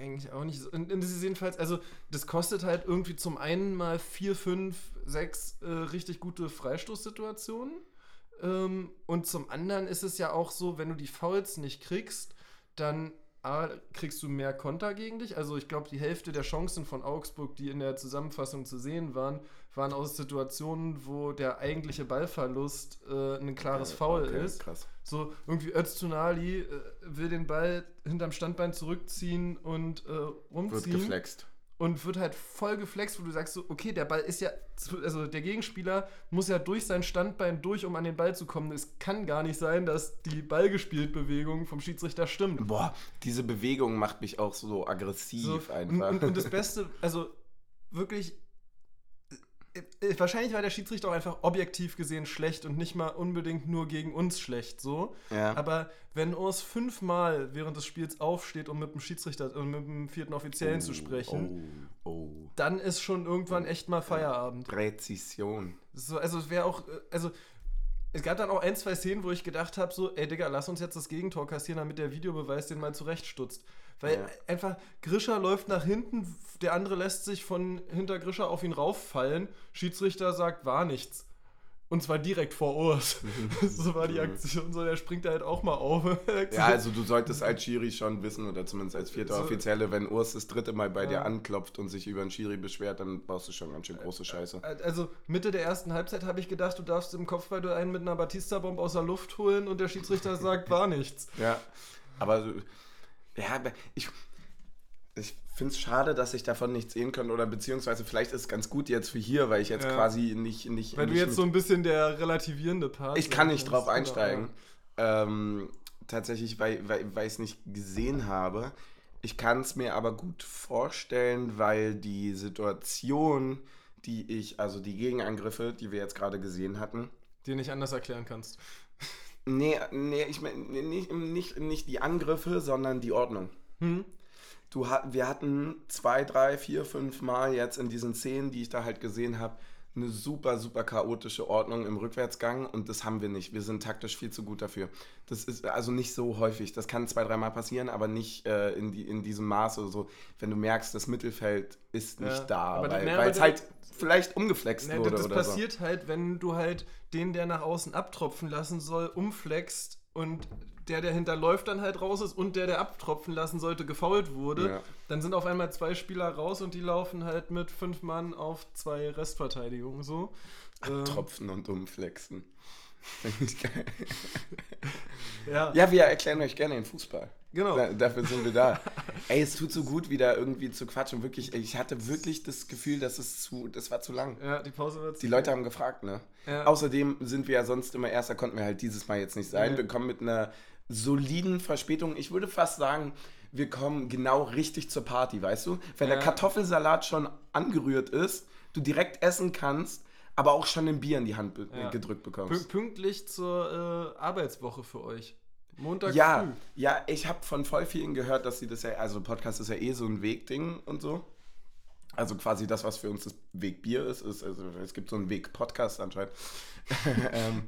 Eigentlich auch nicht. so. Und, und das ist jedenfalls, also das kostet halt irgendwie zum einen mal vier, fünf, sechs äh, richtig gute Freistoßsituationen. Ähm, und zum anderen ist es ja auch so, wenn du die Fouls nicht kriegst, dann A, kriegst du mehr Konter gegen dich. Also ich glaube, die Hälfte der Chancen von Augsburg, die in der Zusammenfassung zu sehen waren, waren aus Situationen, wo der eigentliche Ballverlust äh, ein klares Foul okay, ist. Krass. So, irgendwie Öztunali äh, will den Ball hinterm Standbein zurückziehen und äh, Wird rumziehen. geflext. Und wird halt voll geflext, wo du sagst so, okay, der Ball ist ja, also der Gegenspieler muss ja durch sein Standbein durch, um an den Ball zu kommen. Es kann gar nicht sein, dass die Ballgespielt-Bewegung vom Schiedsrichter stimmt. Boah, diese Bewegung macht mich auch so aggressiv So, einfach. und, und das Beste, also wirklich, äh, äh, wahrscheinlich war der Schiedsrichter auch einfach objektiv gesehen schlecht und nicht mal unbedingt nur gegen uns schlecht, so. ja. Aber wenn Urs fünfmal während des Spiels aufsteht, um mit dem Schiedsrichter und mit dem vierten Offiziellen zu sprechen, Oh, oh. dann ist schon irgendwann echt mal Feierabend. Präzision. So, also es wäre auch, äh, also es gab dann auch ein, zwei Szenen, wo ich gedacht habe, so, ey Digga, lass uns jetzt das Gegentor kassieren, damit der Videobeweis den mal zurechtstutzt. Weil Ja. einfach Grischer läuft nach hinten, der andere lässt sich von hinter Grischer auf ihn rauffallen. Schiedsrichter sagt, war nichts. Und zwar direkt vor Urs. so war die Aktion. So, der springt da halt auch mal auf. Ja, also du solltest als Schiri schon wissen, oder zumindest als vierter So- Offizielle, wenn Urs das dritte Mal bei dir Ja. anklopft und sich über einen Schiri beschwert, dann baust du schon ganz schön große Scheiße. Also Mitte der ersten Halbzeit habe ich gedacht, du darfst im Kopfball einen mit einer Batista-Bombe aus der Luft holen und der Schiedsrichter sagt, war nichts. Ja, aber ja, ich, ich finde es schade, dass ich davon nichts sehen kann oder beziehungsweise vielleicht ist es ganz gut jetzt für hier, weil ich jetzt Ja. quasi nicht, nicht, Weil du nicht jetzt mit- so ein bisschen der relativierende Part Ich kann nicht drauf Genau, einsteigen. Ähm, tatsächlich, weil, weil, weil ich es nicht gesehen habe. Ich kann es mir aber gut vorstellen, weil die Situation, die ich, also die Gegenangriffe, die wir jetzt gerade gesehen hatten. Die nicht anders erklären kannst. Nee, nee, ich meine nicht, nicht, nicht die Angriffe, sondern die Ordnung. Hm? Du, wir hatten zwei, drei, vier, fünf Mal jetzt in diesen Szenen, die ich da halt gesehen habe, eine super, super chaotische Ordnung im Rückwärtsgang und das haben wir nicht. Wir sind taktisch viel zu gut dafür. Das ist also nicht so häufig. Das kann zwei, dreimal passieren, aber nicht äh, in, die, in diesem Maße so, wenn du merkst, das Mittelfeld ist nicht Ja, da, aber weil ne, es halt vielleicht umgeflext Nee, wurde das oder passiert halt, wenn du halt den, der nach außen abtropfen lassen soll, umflext und der, der hinterläuft, dann halt raus ist und der, der abtropfen lassen sollte, gefault wurde. Ja. Dann sind auf einmal zwei Spieler raus und die laufen halt mit fünf Mann auf zwei Restverteidigungen so. Ähm, so. Tropfen und umflexen. Ja, Ja, wir erklären euch gerne den Fußball. genau. Da, dafür sind wir da. Ey, es tut so gut, wieder irgendwie zu quatschen. Wirklich, ich hatte wirklich das Gefühl, dass es zu, das war zu lang. Ja, die Pause wird Die Leute haben gefragt, ne? Ja. Außerdem sind wir ja sonst immer Erster, konnten wir halt dieses Mal jetzt nicht sein. Nee. Wir kommen mit einer soliden Verspätung. Ich würde fast sagen, wir kommen genau richtig zur Party, weißt du? Wenn Ja. der Kartoffelsalat schon angerührt ist, du direkt essen kannst, aber auch schon ein Bier in die Hand be Ja. gedrückt bekommst. pünktlich zur äh, Arbeitswoche für euch. Montag Ja, früh. ja, ich habe von voll vielen gehört, dass sie das ja, also Podcast ist ja eh so ein Wegding und so. Also quasi das, was für uns das Wegbier ist, ist also es gibt so einen Weg-Podcast anscheinend. ähm,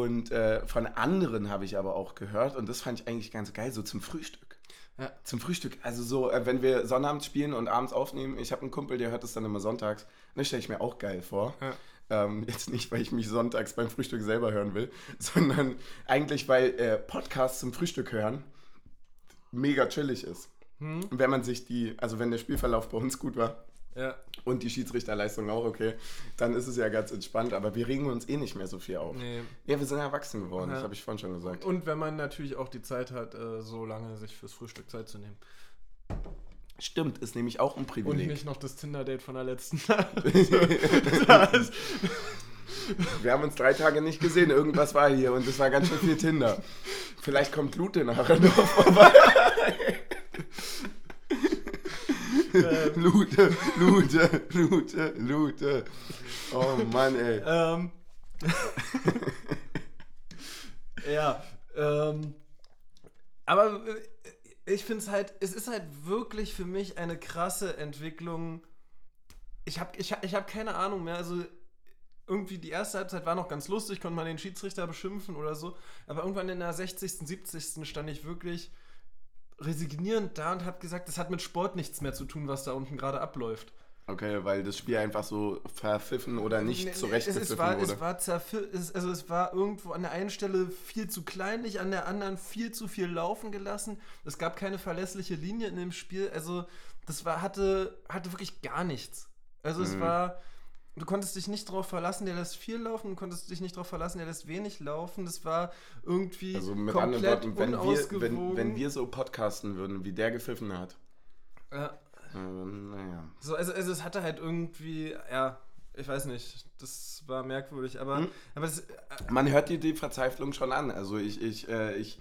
und äh, von anderen habe ich aber auch gehört, und das fand ich eigentlich ganz geil, so zum Frühstück. Ja. Zum Frühstück. Also so, äh, wenn wir Sonnabend spielen und abends aufnehmen, ich habe einen Kumpel, der hört das dann immer sonntags. Das stelle ich mir auch geil vor. Ja. Ähm, jetzt nicht, weil ich mich sonntags beim Frühstück selber hören will, sondern eigentlich, weil äh, Podcasts zum Frühstück hören mega chillig ist. Hm? Wenn man sich die, also wenn der Spielverlauf bei uns gut war Ja. und die Schiedsrichterleistung auch okay, dann ist es ja ganz entspannt, aber wir regen uns eh nicht mehr so viel auf. Nee. Ja, wir sind erwachsen geworden, Ja. das habe ich vorhin schon gesagt. Und wenn man natürlich auch die Zeit hat, äh, so lange sich fürs Frühstück Zeit zu nehmen. Stimmt, ist nämlich auch ein Und Privileg. nicht noch das Tinder-Date von der letzten. Wir haben uns drei Tage nicht gesehen, irgendwas war hier und es war ganz schön viel Tinder. Vielleicht kommt Lute nachher noch vorbei. Lute, Lute, Lute, Lute. Oh Mann, ey. ähm, ja, ähm, aber äh, ich finde es halt, es ist halt wirklich für mich eine krasse Entwicklung. Ich habe ich ich hab keine Ahnung mehr, also irgendwie die erste Halbzeit war noch ganz lustig, konnte man den Schiedsrichter beschimpfen oder so, aber irgendwann in der 60., 70. stand ich wirklich resignierend da und habe gesagt, das hat mit Sport nichts mehr zu tun, was da unten gerade abläuft. Okay, weil das Spiel einfach so verpfiffen oder nicht Nee, nee, zurecht es, es gepfiffen war, wurde. Es war es, also es war irgendwo an der einen Stelle viel zu kleinlich, an der anderen viel zu viel laufen gelassen. Es gab keine verlässliche Linie in dem Spiel. Also das war, hatte, hatte wirklich gar nichts. Also es Mhm. war, du konntest dich nicht darauf verlassen, der lässt viel laufen, du konntest dich nicht darauf verlassen, der lässt wenig laufen. Das war irgendwie also mit anderen komplett Worten, wenn wir, wenn, wenn wir so podcasten würden, wie der gepfiffen hat. ja. äh, naja. So, also, also es hatte halt irgendwie, ja, ich weiß nicht, das war merkwürdig, aber, Hm? aber das, äh, Man hört dir die Verzweiflung schon an. Also ich, ich, äh, ich,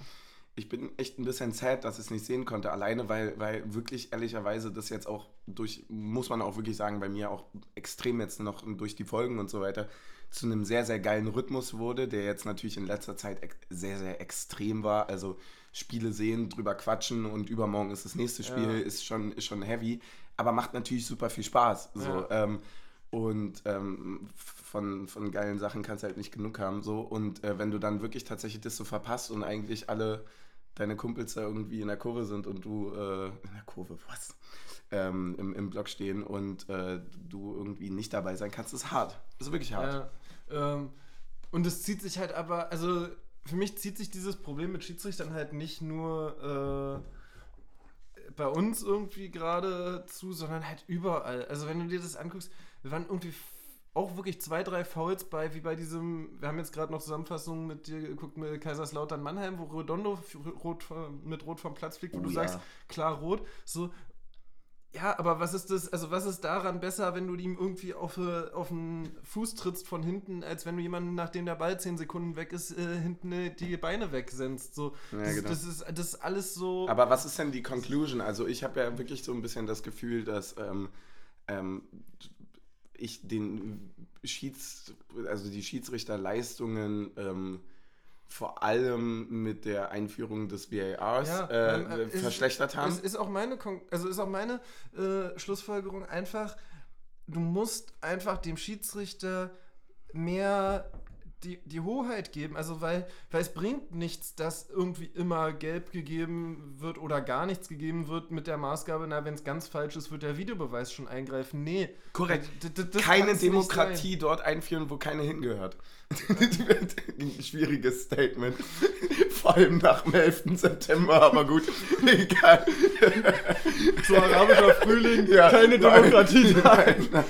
ich bin echt ein bisschen sad, dass ich es nicht sehen konnte. Alleine, weil, weil wirklich ehrlicherweise das jetzt auch durch, muss man auch wirklich sagen, bei mir auch extrem jetzt noch durch die Folgen und so weiter zu einem sehr, sehr geilen Rhythmus wurde, der jetzt natürlich in letzter Zeit sehr, sehr extrem war. Also Spiele sehen, drüber quatschen und übermorgen ist das nächste Spiel, Ja. ist, schon, ist schon heavy, aber macht natürlich super viel Spaß. So, Ja. ähm, und ähm, von, von geilen Sachen kannst du halt nicht genug haben. So. Und äh, wenn du dann wirklich tatsächlich das so verpasst und eigentlich alle deine Kumpels da irgendwie in der Kurve sind und du, äh, in der Kurve, was? Ähm, im, im Block stehen und äh, du irgendwie nicht dabei sein kannst, ist hart. Ist wirklich hart. Ja, ähm, und es zieht sich halt aber, also für mich zieht sich dieses Problem mit Schiedsrichtern halt nicht nur äh, bei uns irgendwie gerade zu, sondern halt überall. Also wenn du dir das anguckst, wir waren irgendwie auch wirklich zwei, drei Fouls bei, wie bei diesem, wir haben jetzt gerade noch Zusammenfassungen mit dir geguckt mit Kaiserslautern Mannheim, wo Redondo rot, mit Rot vom Platz fliegt, wo oh, du ja. sagst, klar rot. So, ja, aber was ist das, also was ist daran besser, wenn du ihm irgendwie auf, äh, auf den Fuß trittst von hinten, als wenn du jemanden, nachdem der Ball zehn Sekunden weg ist, äh, hinten äh, die Beine wegsendst? So, ja, das, genau. das, ist, das ist alles so. Aber was ist denn die Conclusion? Also ich habe ja wirklich so ein bisschen das Gefühl, dass ähm, ähm, ich den Schieds, also die Schiedsrichterleistungen ähm, vor allem mit der Einführung des VARs ja, äh, ähm, äh, verschlechtert haben. Es ist auch meine, also ist auch meine äh, Schlussfolgerung einfach, du musst einfach dem Schiedsrichter mehr die, die Hoheit geben. Also weil, weil es bringt nichts, dass irgendwie immer gelb gegeben wird oder gar nichts gegeben wird mit der Maßgabe, na, wenn es ganz falsch ist, wird der Videobeweis schon eingreifen. Nee. Korrekt. Keine Demokratie dort einführen, wo keine hingehört. Ein schwieriges Statement. Vor allem nach dem 11. September, aber gut, egal. So arabischer Frühling, ja, keine Demokratie. Nein, nein.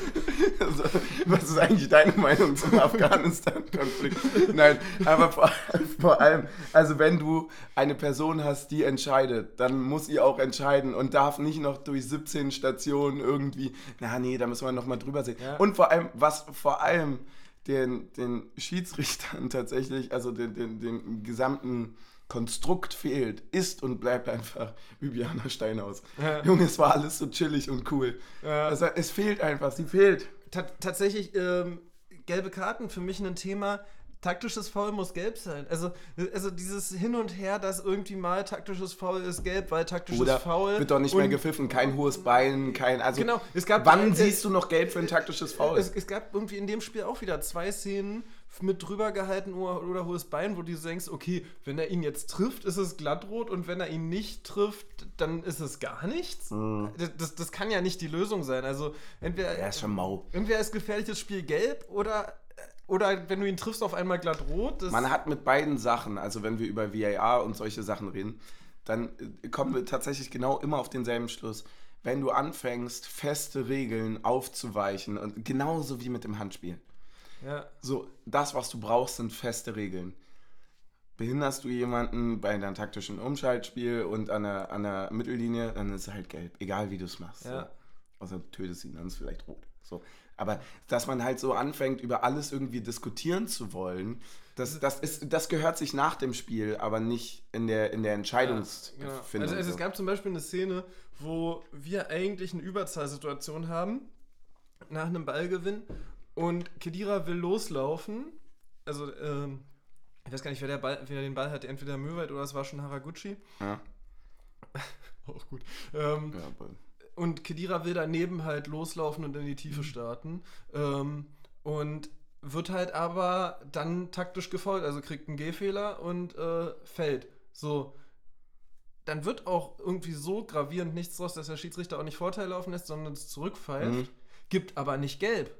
Also, was ist eigentlich deine Meinung zum Afghanistan-Konflikt? Nein, aber vor, vor, allem, also wenn du eine Person hast, die entscheidet, dann muss sie auch entscheiden und darf nicht noch durch 17 Stationen irgendwie, na nee, da müssen wir nochmal drüber sehen. Ja. Und vor allem, was vor allem den, den Schiedsrichtern tatsächlich, also den, den, den gesamten Konstrukt fehlt, ist und bleibt einfach Bibiana Steinhaus. Ja. Junge, es war alles so chillig und cool. Ja. Also, es fehlt einfach, sie fehlt. T tatsächlich, ähm, gelbe Karten für mich ein Thema, taktisches Foul muss gelb sein. Also, also dieses Hin und Her, dass irgendwie mal taktisches Foul ist gelb, weil taktisches Oder Foul. Wird doch nicht mehr gepfiffen, kein hohes Bein, kein. Also, genau, es gab, wann äh, siehst du noch gelb für ein taktisches Foul? Es, es, gab irgendwie in dem Spiel auch wieder zwei Szenen mit drüber gehalten oder, oder hohes Bein, wo du denkst, okay, wenn er ihn jetzt trifft, ist es glattrot und wenn er ihn nicht trifft, dann ist es gar nichts. Mhm. Das, das kann ja nicht die Lösung sein. Also entweder, ja, ist schon mau. entweder ist gefährliches Spiel gelb oder oder wenn du ihn triffst, auf einmal glatt rot. Man hat mit beiden Sachen, also wenn wir über VAR und solche Sachen reden, dann äh, kommen wir tatsächlich genau immer auf denselben Schluss. Wenn du anfängst, feste Regeln aufzuweichen, und genauso wie mit dem Handspiel. Ja. So, das, was du brauchst, sind feste Regeln. Behinderst du jemanden bei einem taktischen Umschaltspiel und an der, an der Mittellinie, dann ist es halt gelb, egal wie du es machst. Ja. So. Außer du tötest ihn, dann ist es vielleicht rot. So. Aber dass man halt so anfängt, über alles irgendwie diskutieren zu wollen, das, das, ist, das gehört sich nach dem Spiel, aber nicht in der, in der Entscheidungsfindung. Ja, genau. also, also, es gab zum Beispiel eine Szene, wo wir eigentlich eine Überzahlsituation haben, nach einem Ballgewinn, und Kedira will loslaufen. Also, ähm, ich weiß gar nicht, wer, der Ball, wer den Ball hatte, entweder Möwald oder es war schon Haraguchi. Ja. Auch gut. Ähm, ja, und Kedira will daneben halt loslaufen und in die Tiefe mhm. starten. Ähm, und wird halt aber dann taktisch gefolgt, also kriegt einen Gehfehler und äh, fällt. So. Dann wird auch irgendwie so gravierend nichts draus, dass der Schiedsrichter auch nicht Vorteil laufen lässt, sondern es zurückpfeift. Mhm. Gibt aber nicht gelb.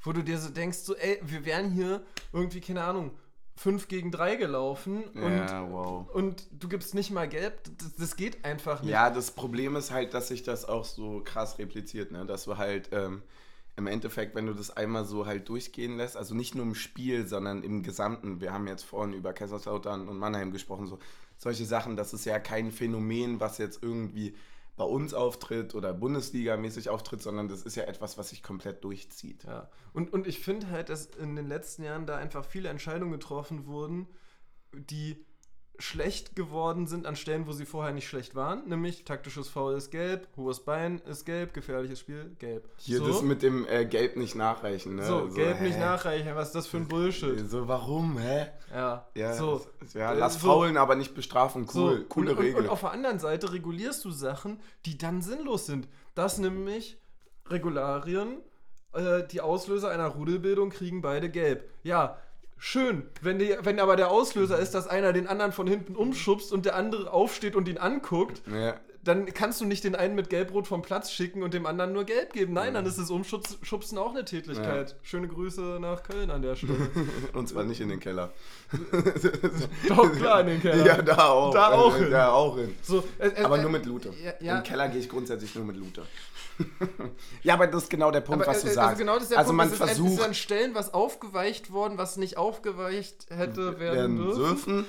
Wo du dir so denkst, so, ey, wir wären hier irgendwie, keine Ahnung, 5 gegen 3 gelaufen und, ja, wow. und du gibst nicht mal gelb. Das, das, geht einfach nicht. Ja, das Problem ist halt, dass sich das auch so krass repliziert, ne? dass du halt ähm, im Endeffekt, wenn du das einmal so halt durchgehen lässt, also nicht nur im Spiel, sondern im Gesamten, wir haben jetzt vorhin über Kaiserslautern und Mannheim gesprochen, so solche Sachen, das ist ja kein Phänomen, was jetzt irgendwie bei uns auftritt oder Bundesliga-mäßig auftritt, sondern das ist ja etwas, was sich komplett durchzieht. Ja. Und, und ich finde halt, dass in den letzten Jahren da einfach viele Entscheidungen getroffen wurden, die schlecht geworden sind an Stellen, wo sie vorher nicht schlecht waren. Nämlich taktisches Foul ist gelb, hohes Bein ist gelb, gefährliches Spiel gelb. Hier so. das mit dem äh, Gelb nicht nachreichen. Ne? So, so Gelb hä? nicht nachreichen, was ist das für ein Bullshit? So, warum, hä? Ja, ja, so. ja lass so. faulen, aber nicht bestrafen. Cool, so. coole und, Regel. Und, und auf der anderen Seite regulierst du Sachen, die dann sinnlos sind. Das nämlich Regularien, äh, die Auslöser einer Rudelbildung kriegen beide gelb. Ja, Schön. Wenn, die, wenn aber der Auslöser ist, dass einer den anderen von hinten umschubst und der andere aufsteht und ihn anguckt, Ja. Dann kannst du nicht den einen mit Gelbrot vom Platz schicken und dem anderen nur Gelb geben. Nein, dann ist das Umschubsen auch eine Tätigkeit. Schöne Grüße nach Köln an der Stelle. Und zwar nicht in den Keller. Doch, klar, in den Keller. Ja, da auch. Da auch Äh, hin. Da auch hin. So, äh, äh, Aber äh, nur mit Lute. ja, ja. Im Keller gehe ich grundsätzlich nur mit Lute. ja, aber das ist genau der Punkt, Aber, was du äh, sagst. Also genau das ist der also Punkt. man es ist, ein- es ist versucht an Stellen was aufgeweicht worden, was nicht aufgeweicht hätte werden werden dürfen. dürfen.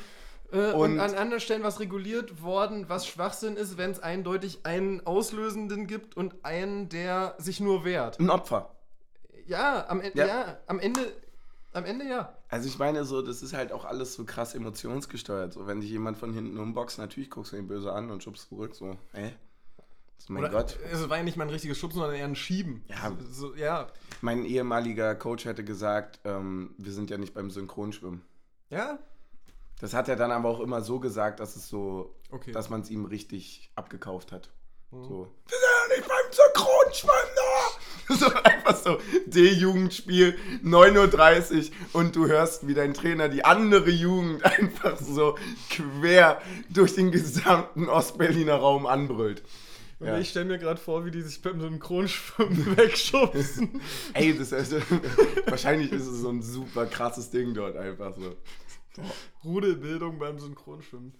Äh, und, Und- an anderen Stellen was reguliert worden, was Schwachsinn ist, wenn es eindeutig einen Auslösenden gibt und einen, der sich nur wehrt. Ein Opfer. Ja, am, Ende, Ja. ja. am Ende, am Ende ja. Also ich meine so, das ist halt auch alles so krass emotionsgesteuert. So, wenn dich jemand von hinten umboxt, natürlich guckst du ihn böse an und schubst zurück. So, hä? Das ist mein Oder, Gott. Es war ja nicht mal ein richtiges Schubsen, sondern eher ein Schieben. Ja. So, ja. Mein ehemaliger Coach hätte gesagt, ähm, wir sind ja nicht beim Synchronschwimmen. Ja? Das hat er dann aber auch immer so gesagt, dass es so, Okay. dass man es ihm richtig abgekauft hat. Mhm. So, wir sind ja nicht beim Synchronschwimmen da! So einfach so D-Jugendspiel, 9.30 Uhr und du hörst, wie dein Trainer die andere Jugend einfach so quer durch den gesamten Ostberliner Raum anbrüllt. Und Ja. ich stelle mir gerade vor, wie die sich beim Synchronschwimmen wegschubsen. Ey, das ist, wahrscheinlich ist es so ein super krasses Ding dort einfach so. Rudelbildung beim Synchronschwimmen.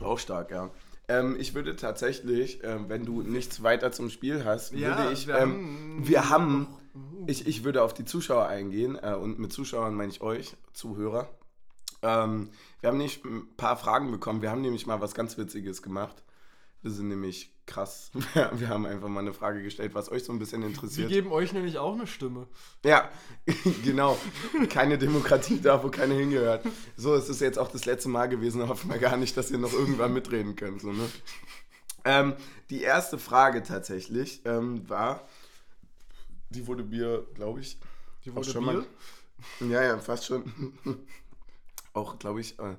Auch stark, ja. Ähm, ich würde tatsächlich, ähm, wenn du nichts weiter zum Spiel hast, Ja, würde ich, wir ähm, haben- wir haben, ich, ich würde auf die Zuschauer eingehen äh, und mit Zuschauern meine ich euch, Zuhörer. Ähm, wir haben nicht ein paar Fragen bekommen, wir haben nämlich mal was ganz Witziges gemacht. Wir sind nämlich krass. Wir, wir haben einfach mal eine Frage gestellt, was euch so ein bisschen Wir interessiert. geben euch nämlich auch eine Stimme. Ja, genau. Keine Demokratie da, wo keine hingehört. So, es ist jetzt auch das letzte Mal gewesen. Hoffen wir gar nicht, dass ihr noch irgendwann mitreden könnt. So, ne? ähm, die erste Frage tatsächlich ähm, war, die wurde mir, glaube ich, Die auch wurde schon Bier? mal. Ja, ja, fast schon. auch, glaube ich, äh,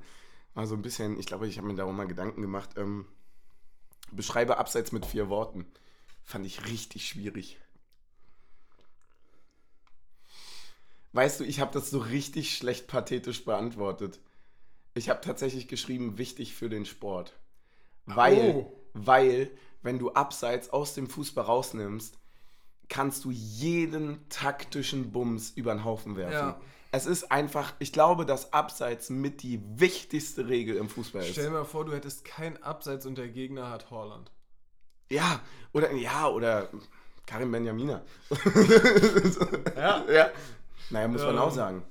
mal so ein bisschen, ich glaube, ich habe mir darum mal Gedanken gemacht. Ähm, beschreibe Abseits mit vier Worten. Fand ich richtig schwierig. Weißt du, ich habe das so richtig schlecht pathetisch beantwortet. Ich habe tatsächlich geschrieben, wichtig für den Sport. Weil, Oh. weil, wenn du Abseits aus dem Fußball rausnimmst, kannst du jeden taktischen Bums über den Haufen werfen. Ja. Es ist einfach, ich glaube, dass Abseits mit die wichtigste Regel im Fußball ist. Stell dir mal vor, du hättest kein Abseits und der Gegner hat Horland. Ja, oder ja, oder Karim Benjamina. Ja. ja. Naja, muss man Ja. auch sagen.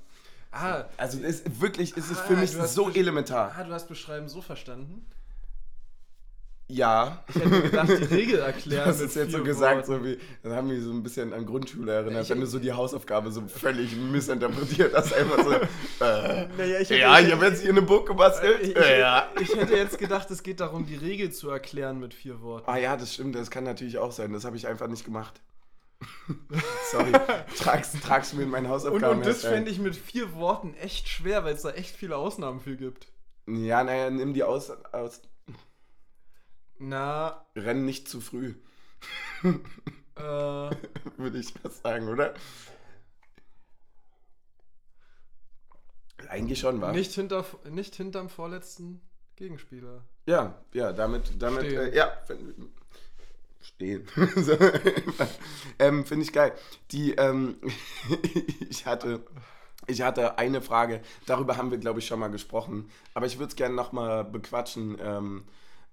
Ah, Also es, wirklich ist es Ah, für mich so elementar. ah, du hast Beschreiben so verstanden? Ja. Ich hätte mir gedacht, die Regel erklären. Das ist jetzt so gesagt, Worten. so wie, das haben mich so ein bisschen an Grundschule erinnert, Ich- wenn du so die Hausaufgabe so völlig missinterpretiert hast, einfach so, äh, Naja, ich hätte, ja, ich, ich habe jetzt hier eine Burg gebastelt. ich, ich, ja. ich hätte jetzt gedacht, es geht darum, die Regel zu erklären mit vier Worten. Ah ja, das stimmt, das kann natürlich auch sein, das habe ich einfach nicht gemacht. Sorry, trag's, trag's mir in meinen Und, Hausaufgaben. und das erst ein. fände ich mit vier Worten echt schwer, weil es da echt viele Ausnahmen für gibt. Ja, naja, nimm die aus, aus. Na, Renn nicht zu früh, äh, würde ich fast sagen, oder? Eigentlich schon, war. nicht, hinter, nicht hinterm vorletzten Gegenspieler. Ja, ja, damit, damit, äh, ja, wenn- stehen. so, ähm, Finde ich geil. Die, ähm, ich hatte, ich hatte eine Frage, darüber haben wir, glaube ich, schon mal gesprochen, aber ich würde es gerne nochmal bequatschen, ähm,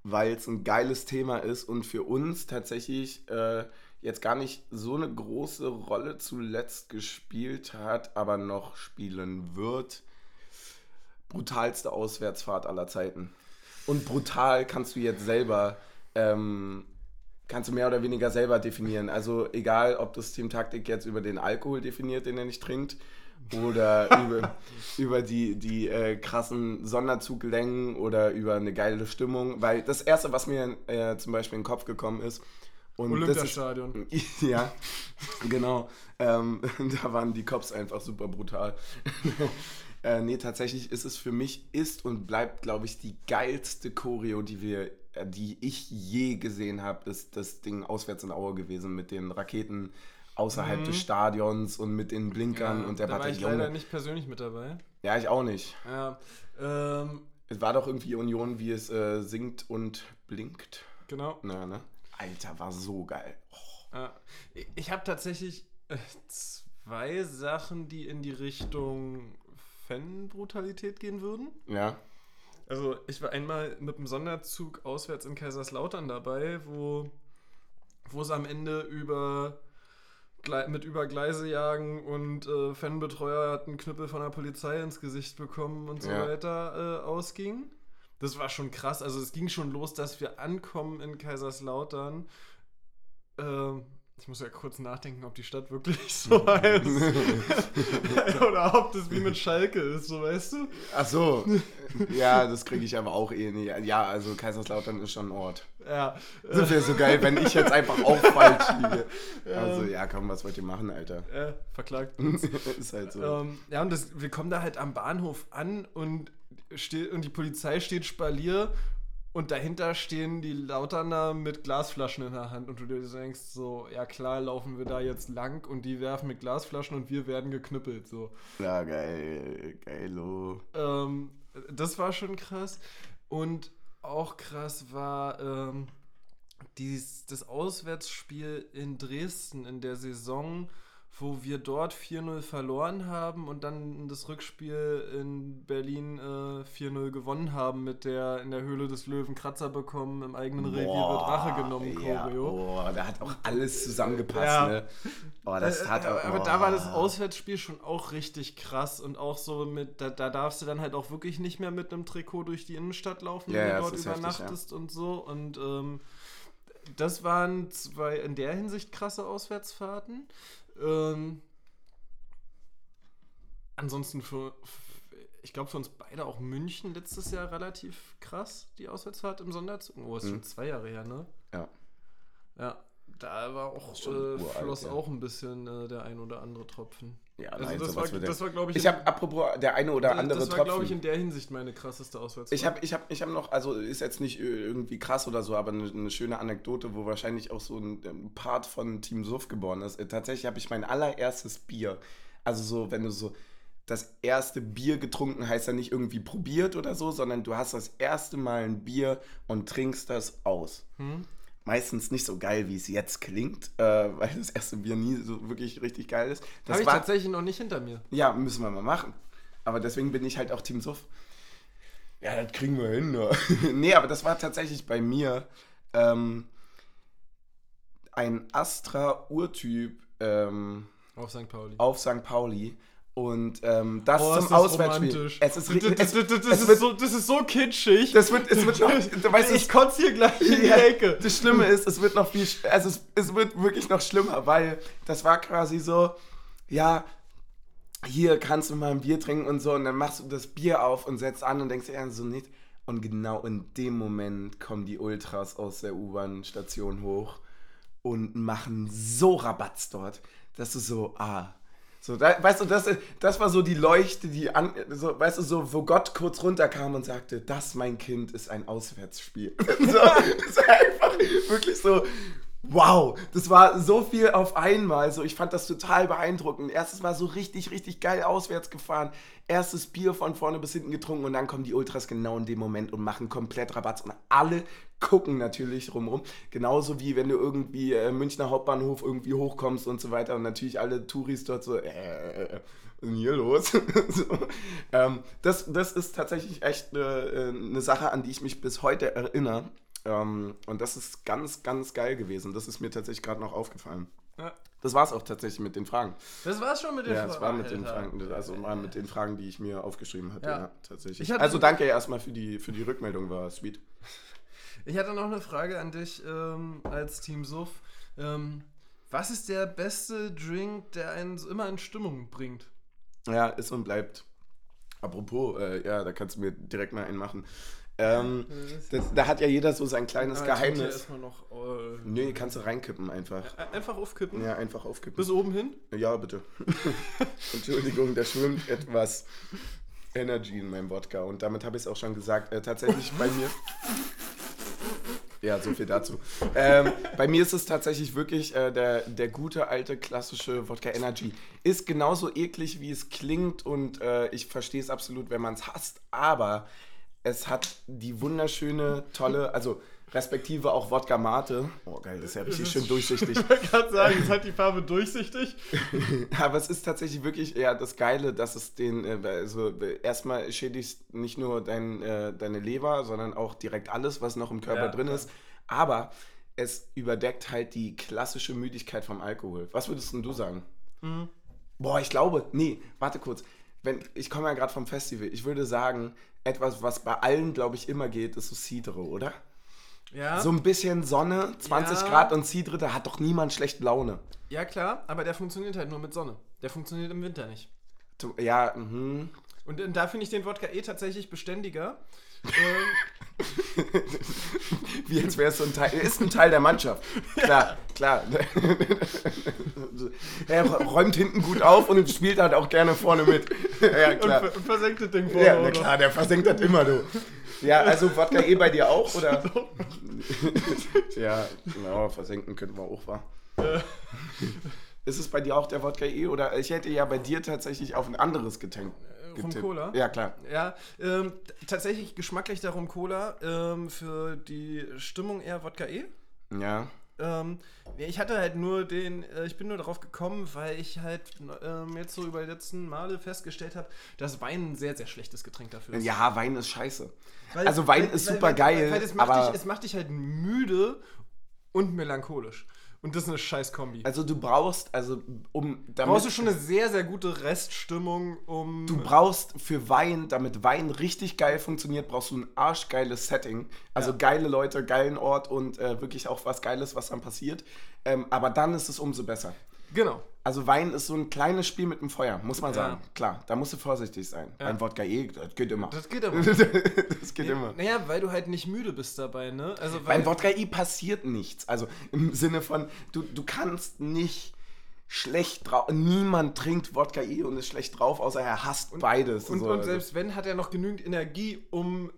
weil es ein geiles Thema ist und für uns tatsächlich äh, jetzt gar nicht so eine große Rolle zuletzt gespielt hat, aber noch spielen wird. Brutalste Auswärtsfahrt aller Zeiten. Und brutal kannst du jetzt selber, ähm, kannst du mehr oder weniger selber definieren. Also egal, ob das Team Taktik jetzt über den Alkohol definiert, den er nicht trinkt, oder über, über die, die äh, krassen Sonderzuglängen oder über eine geile Stimmung. Weil das Erste, was mir äh, zum Beispiel in den Kopf gekommen ist, und das ist, Olympiastadion. ja, genau. Ähm, da waren die Cops einfach super brutal. äh, nee, tatsächlich ist es für mich, ist und bleibt, glaube ich, die geilste Choreo, die wir, äh, die ich je gesehen habe, ist das Ding auswärts in Aue gewesen mit den Raketen außerhalb Mhm. des Stadions und mit den Blinkern Ja, und der da war ich Bataillon. leider nicht persönlich mit dabei. Ja, ich auch nicht. Ja, ähm, Es war doch irgendwie Union, wie es äh, singt und blinkt. genau. Na, ne? Alter, war so geil. Oh. Ja. Ich- habe tatsächlich äh, zwei Sachen, die in die Richtung Fan-Brutalität gehen würden. Ja. Also ich war einmal mit dem Sonderzug auswärts in Kaiserslautern dabei, wo, wo es am Ende über mit über Gleise jagen und äh, Fanbetreuer hat einen Knüppel von der Polizei ins Gesicht bekommen und so Ja. weiter äh, ausging. Das war schon krass. Also es ging schon los, dass wir ankommen in Kaiserslautern. Ähm, ich muss ja kurz nachdenken, ob die Stadt wirklich so heißt. Oder ob das wie mit Schalke ist, so weißt du? Ach so. Ja, das kriege ich aber auch eh nicht. Ja, also Kaiserslautern ist schon ein Ort. Ja. Das wäre so geil, wenn ich jetzt einfach auch falsch liege. Also, ja, komm, was wollt ihr machen, Alter? Äh, verklagt. ist halt so. ähm, ja, und das, wir kommen da halt am Bahnhof an und, und die Polizei steht Spalier und dahinter stehen die Lauterner mit Glasflaschen in der Hand und du dir denkst so, ja klar, laufen wir da jetzt lang und die werfen mit Glasflaschen und wir werden geknüppelt, so. Ja, geil. Geilo. Ähm, das war schon krass. Und auch krass war ähm, dies, das Auswärtsspiel in Dresden in der Saison, wo wir dort 4-0 verloren haben und dann das Rückspiel in Berlin äh, 4-0 gewonnen haben mit der in der Höhle des Löwen Kratzer bekommen, im eigenen Revier wird Rache genommen, ja, Choreo. Boah, da hat auch alles zusammengepasst, Ja. ne? Boah, das Äh, aber, auch. aber da war das oh. Auswärtsspiel schon auch richtig krass und auch so mit, da, da darfst du dann halt auch wirklich nicht mehr mit einem Trikot durch die Innenstadt laufen, Ja, wenn du dort ist heftig, übernachtest und so. Und ähm, das waren zwei in der Hinsicht krasse Auswärtsfahrten. Ähm, ansonsten für, ich glaube für uns beide auch München letztes Jahr relativ krass, die Auswärtsfahrt im Sonderzug. Oh, ist Mhm. schon zwei Jahre her, ne? Ja. Ja, da war auch, äh, uralt, floss ja. auch ein bisschen äh, der ein oder andere Tropfen. Ja, Also nein, das, war, würde- das war, glaube ich, Ich in- habe, apropos, der eine oder andere das war, Tropfen. glaube ich, in der Hinsicht meine krasseste Auswärtsfahrt. Ich habe ich hab, ich hab noch, also ist jetzt nicht irgendwie krass oder so, aber eine, eine schöne Anekdote, wo wahrscheinlich auch so ein, ein Part von Team Suff geboren ist. Äh, Tatsächlich habe ich mein allererstes Bier, also so, wenn du so das erste Bier getrunken, heißt ja nicht irgendwie probiert oder so, sondern du hast das erste Mal ein Bier und trinkst das aus. Hm? Meistens nicht so geil, wie es jetzt klingt, äh, weil das erste Bier nie so wirklich richtig geil ist. Das Habe ich war, tatsächlich noch nicht hinter mir. ja, müssen wir mal machen. Aber deswegen bin ich halt auch Team Suff. Ja, das kriegen wir hin. Ne? nee, aber das war tatsächlich bei mir ähm, ein Astra-Urtyp ähm, Auf St. Pauli. auf St. Pauli. Und ähm, das Oh, zum das Auswärtsspiel. Es ist, das, das, es, das, das, es ist so, das ist so kitschig. das wird, es wird noch, weißt, ich kotze hier gleich in die Ecke. Das Schlimme ist, es wird noch viel, also es, es wird wirklich noch schlimmer, weil das war quasi so, ja, hier kannst du mal ein Bier trinken und so und dann machst du das Bier auf und setzt an und denkst dir so nicht. Und genau in dem Moment kommen die Ultras aus der U-Bahn-Station hoch und machen so Rabatz dort, dass du so, ah. So, da, weißt du, das, das war so die Leuchte, die an, so, weißt du, so, wo Gott kurz runterkam und sagte, das, mein Kind, ist ein Auswärtsspiel. so, war einfach wirklich so, wow, das war so viel auf einmal. So, ich fand das total beeindruckend. Erstes Mal so richtig, richtig geil auswärts gefahren. Erstes Bier von vorne bis hinten getrunken und dann kommen die Ultras genau in dem Moment und machen komplett Rabatz. Und alle gucken natürlich rumrum. Genauso wie wenn du irgendwie äh, Münchner Hauptbahnhof irgendwie hochkommst und so weiter. Und natürlich alle Touris dort so, äh, was ist denn hier los? so, ähm, das, das ist tatsächlich echt eine, eine Sache, an die ich mich bis heute erinnere. Ähm, und das ist ganz, ganz geil gewesen. Das ist mir tatsächlich gerade noch aufgefallen. Ja. Das war es auch tatsächlich mit den Fragen. Das war's schon mit den Ja, es war mit den. Fragen, also mal mit den Fragen, die ich mir aufgeschrieben hatte. Ja. Ja, tatsächlich. Ich hatte- also danke erstmal für die, für die Rückmeldung, war sweet. Ich hatte noch eine Frage an dich ähm, als Team Suff. Ähm, was ist der beste Drink, der einen so immer in Stimmung bringt? Ja, ist und bleibt. Apropos, äh, ja, da kannst du mir direkt mal einen machen. Ähm, da, da hat ja jeder so sein kleines Ah, hier Geheimnis. erstmal noch, äh, Nee, kannst du reinkippen einfach. Einfach aufkippen. Ja, einfach aufkippen. Bis oben hin. Ja, bitte. Entschuldigung, da schwimmt etwas Energy in meinem Wodka. Und damit habe ich es auch schon gesagt. Äh, tatsächlich bei mir. Ja, so viel dazu. ähm, bei mir ist es tatsächlich wirklich äh, der, der gute alte klassische Wodka Energy. Ist genauso eklig, wie es klingt und äh, ich verstehe es absolut, wenn man es hasst, aber es hat die wunderschöne, tolle, also respektive auch Wodka Mate. Oh geil, das ist ja richtig schön durchsichtig. Ich wollte gerade sagen, es hat die Farbe durchsichtig. Aber es ist tatsächlich wirklich ja das Geile, dass es den, äh, also erstmal schädigt nicht nur dein, äh, deine Leber, sondern auch direkt alles, was noch im Körper Ja, drin ist. Aber es überdeckt halt die klassische Müdigkeit vom Alkohol. Was würdest denn du sagen? Mhm. Boah, ich glaube, nee, warte kurz. Wenn, ich komme ja gerade vom Festival. Ich würde sagen, etwas, was bei allen, glaube ich, immer geht, ist so Cidre, oder? Ja. So ein bisschen Sonne, 20 Ja. Grad und Cidre, da hat doch niemand schlechte Laune. ja, klar, aber der funktioniert halt nur mit Sonne. Der funktioniert im Winter nicht. Ja, mhm. Und äh, da finde ich den Wodka eh tatsächlich beständiger. Wie jetzt wäre es so ein Teil, ist ein Teil der Mannschaft. Klar, klar. er räumt hinten gut auf und spielt halt auch gerne vorne mit. Ja, und, klar. ver- und versenkt das Ding vorne. Ja, na klar, der versenkt das immer, du. Ja, also Wodka eh bei dir auch, oder? ja, genau, versenken könnten wir auch, wa? Ist es bei dir auch der Wodka eh, oder ich hätte ja bei dir tatsächlich auf ein anderes Getränk Getippt. Cola? Ja, klar. Ja, ähm, tatsächlich geschmacklich darum Cola. Ähm, für die Stimmung eher Wodka E. Ja. Ähm, ich hatte halt nur den, äh, ich bin nur darauf gekommen, weil ich halt ähm, jetzt so über die letzten Male festgestellt habe, dass Wein ein sehr, sehr schlechtes Getränk dafür ist. Ja, Wein ist scheiße. Weil- also Wein weil- ist weil- super geil, Weil es macht, aber dich, es macht dich halt müde und melancholisch. Und das ist eine scheiß Kombi. also du brauchst, also um damit, brauchst du schon eine sehr, sehr gute Reststimmung, um. du brauchst für Wein, damit Wein richtig geil funktioniert, brauchst du ein arschgeiles Setting. Also Ja. geile Leute, geilen Ort und äh, wirklich auch was Geiles, was dann passiert. Ähm, aber dann ist es umso besser. Genau. Also Wein ist so ein kleines Spiel mit dem Feuer, muss man Ja. sagen. Klar, da musst du vorsichtig sein. Beim Wodka eh, das geht immer. Das geht aber. das geht immer. Naja, weil du halt nicht müde bist dabei, ne? Also, Beim Wodka I passiert nichts. Also im Sinne von, du, du kannst nicht schlecht drauf. Niemand trinkt Wodka I und ist schlecht drauf, außer er hasst beides. Und, So, und also. selbst wenn, hat er noch genügend Energie, um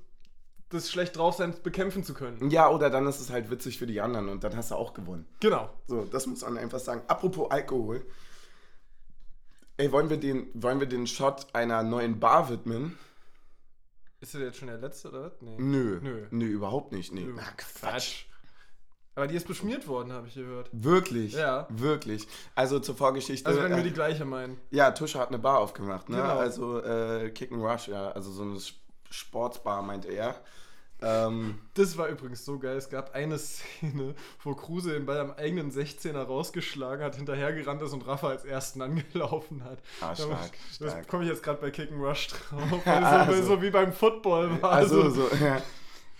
das schlecht draufsein bekämpfen zu können. Ja, oder dann ist es halt witzig für die anderen und dann hast du auch gewonnen. Genau. So, das muss man einfach sagen. Apropos Alkohol. Ey, wollen wir den, wollen wir den Shot einer neuen Bar widmen? Ist das jetzt schon der letzte oder was? Nee. Nö. Nö. Nö, überhaupt nicht. Nee. Nö. Na, Quatsch. Aber die ist beschmiert worden, habe ich gehört. Wirklich? Ja. Wirklich. Also zur Vorgeschichte. Also wenn wir äh, die gleiche meinen. Ja, Tusche hat eine Bar aufgemacht, ne? Genau. Also äh, Kick and Rush, ja, also so eine Sp- Sportsbar, meinte er. Ähm, Das war übrigens so geil. Es gab eine Szene, wo Kruse den Ball am eigenen 16er rausgeschlagen hat, hinterhergerannt ist und Rafa als ersten angelaufen hat. Ah, Da- stark, Das stark. komme ich jetzt gerade bei Kick and Rush drauf. Weil Ah, so, wie beim Football war. also so, ja.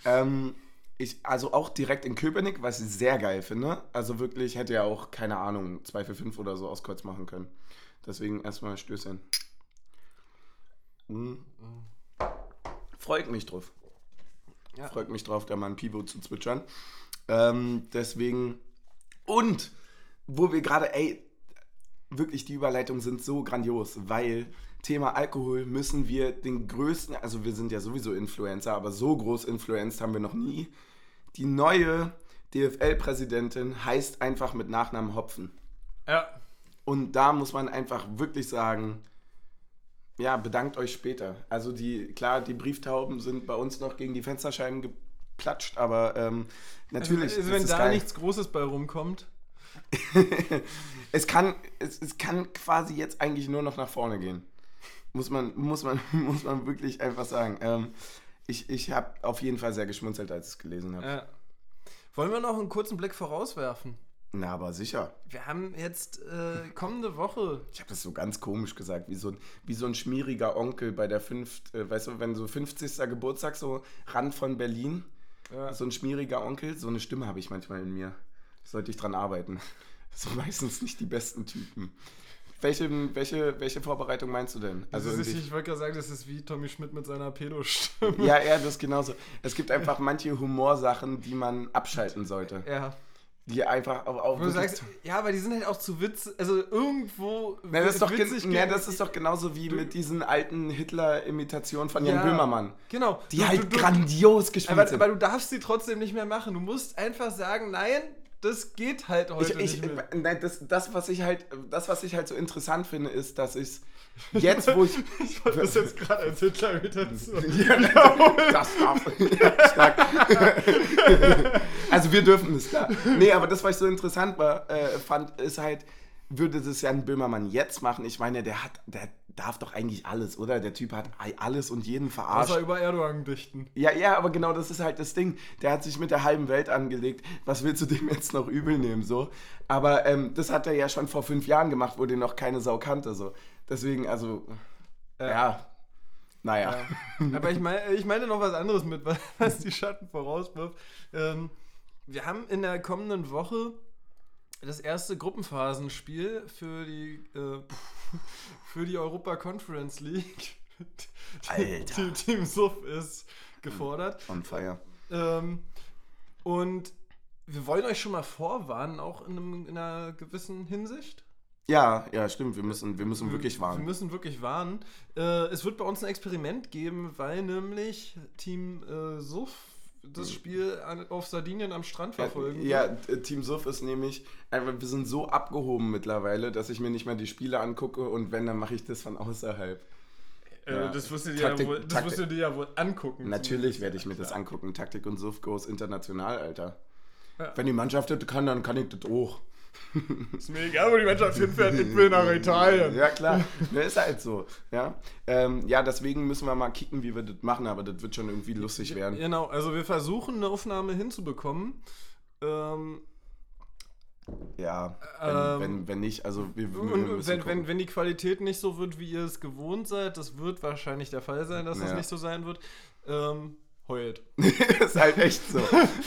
ähm, ich, also auch direkt in Köpenick, was ich sehr geil finde. Also wirklich hätte ja auch, keine Ahnung, 2 für 5 oder so aus Kreuz machen können. Deswegen erstmal Stößchen. Mhm. Freut mich drauf. Ja. Freut mich drauf, da mal ein Pivot zu zwitschern. Ähm, deswegen. Und wo wir gerade, ey, wirklich die Überleitungen sind so grandios, weil Thema Alkohol müssen wir den größten, also wir sind ja sowieso Influencer, aber so groß influenced haben wir noch nie. Die neue DFL-Präsidentin heißt einfach mit Nachnamen Hopfen. Ja. Und da muss man einfach wirklich sagen, ja, bedankt euch später. Also die, klar, die Brieftauben sind bei uns noch gegen die Fensterscheiben geplatscht, aber ähm, natürlich. Also, ist wenn da geil. nichts Großes bei rumkommt. es kann, es, es kann quasi jetzt eigentlich nur noch nach vorne gehen. Muss man, muss man, muss man wirklich einfach sagen. Ähm, ich ich habe auf jeden Fall sehr geschmunzelt, als ich es gelesen habe. Ja. Wollen wir noch einen kurzen Blick vorauswerfen? Na, aber sicher. Wir haben jetzt äh, kommende Woche. Ich habe das so ganz komisch gesagt, wie so ein, wie so ein schmieriger Onkel bei der fünft, äh, weißt du, wenn so 50. Geburtstag, so Rand von Berlin, Ja. so ein schmieriger Onkel, so eine Stimme habe ich manchmal in mir. Sollte ich dran arbeiten. Das sind meistens nicht die besten Typen. Welche, welche, welche Vorbereitung meinst du denn? Also ist, ich wollte gerade sagen, das ist wie Tommy Schmidt mit seiner Pedo-Stimme. ja, ja, das ist genauso. Es gibt einfach manche Humorsachen, die man abschalten sollte. Ja. Die einfach auf, auf du sagst, ja, aber die sind halt auch zu Witz, also irgendwo Na, das, ist doch witzig na, das ist doch genauso wie mit diesen alten Hitler-Imitationen von Jan Ja, Böhmermann. Genau. Die Du- halt du, du, grandios gespielt aber, sind. aber du darfst sie trotzdem nicht mehr machen. Du musst einfach sagen, nein, das geht halt heute ich, ich, nicht mehr. nein, das, das, was ich halt, das, was ich halt so interessant finde, ist, dass ich jetzt, wo ich. Ich fand das jetzt gerade als Hitler-Imitation. Ja, das darf. Stark. also wir dürfen es, klar. Nee, aber das, was ich so interessant war, äh, fand, ist halt, würde das Jan Böhmermann jetzt machen? Ich meine, der hat, der darf doch eigentlich alles, oder? Der Typ hat alles und jeden verarscht. Außer über Erdogan dichten. Ja, ja, aber genau das ist halt das Ding. Der hat sich mit der halben Welt angelegt. Was willst du dem jetzt noch übel nehmen, so? Aber ähm, das hat er ja schon vor fünf Jahren gemacht, wo den noch keine Sau kannte, so. Deswegen, also, ja, naja. Aber ich meine, ich meine noch was anderes mit, was die Schatten vorauswirft. Ähm, wir haben in der kommenden Woche das erste Gruppenphasenspiel für die, äh, für die Europa Conference League. Alter. Team, Team Suff ist gefordert. On fire. Ähm, und wir wollen euch schon mal vorwarnen, auch in, einem, in einer gewissen Hinsicht. Ja, ja, stimmt. Wir müssen, wir müssen wirklich Wir warnen. müssen wirklich warnen. Äh, es wird bei uns ein Experiment geben, weil nämlich Team äh, Suff das Spiel an, auf Sardinien am Strand verfolgen. Ja, wird. äh, Team Suff ist nämlich, einfach, wir sind so abgehoben mittlerweile, dass ich mir nicht mehr die Spiele angucke und wenn, dann mache ich das von außerhalb. Äh, ja. das wirst du dir, Taktik- ja, wohl, das wirst du dir ja wohl angucken. Natürlich werde ich mir das angucken. Taktik und Suff goes international, Alter. Ja. Wenn die Mannschaft das kann, dann kann ich das auch. Ist mir egal, wo die Mannschaft hinfährt, ich will nach Italien. Ja, klar. Ne, ist halt so. Ja? Ähm, ja, deswegen müssen wir mal kicken, wie wir das machen, aber das wird schon irgendwie lustig werden. Genau, also wir versuchen eine Aufnahme hinzubekommen. Ähm, Ja, wenn, Ähm, wenn, wenn nicht, also wir, wir und wenn, wenn, wenn die Qualität nicht so wird, wie ihr es gewohnt seid, das wird wahrscheinlich der Fall sein, dass das Ja. nicht so sein wird, ähm, heult. ist halt echt so.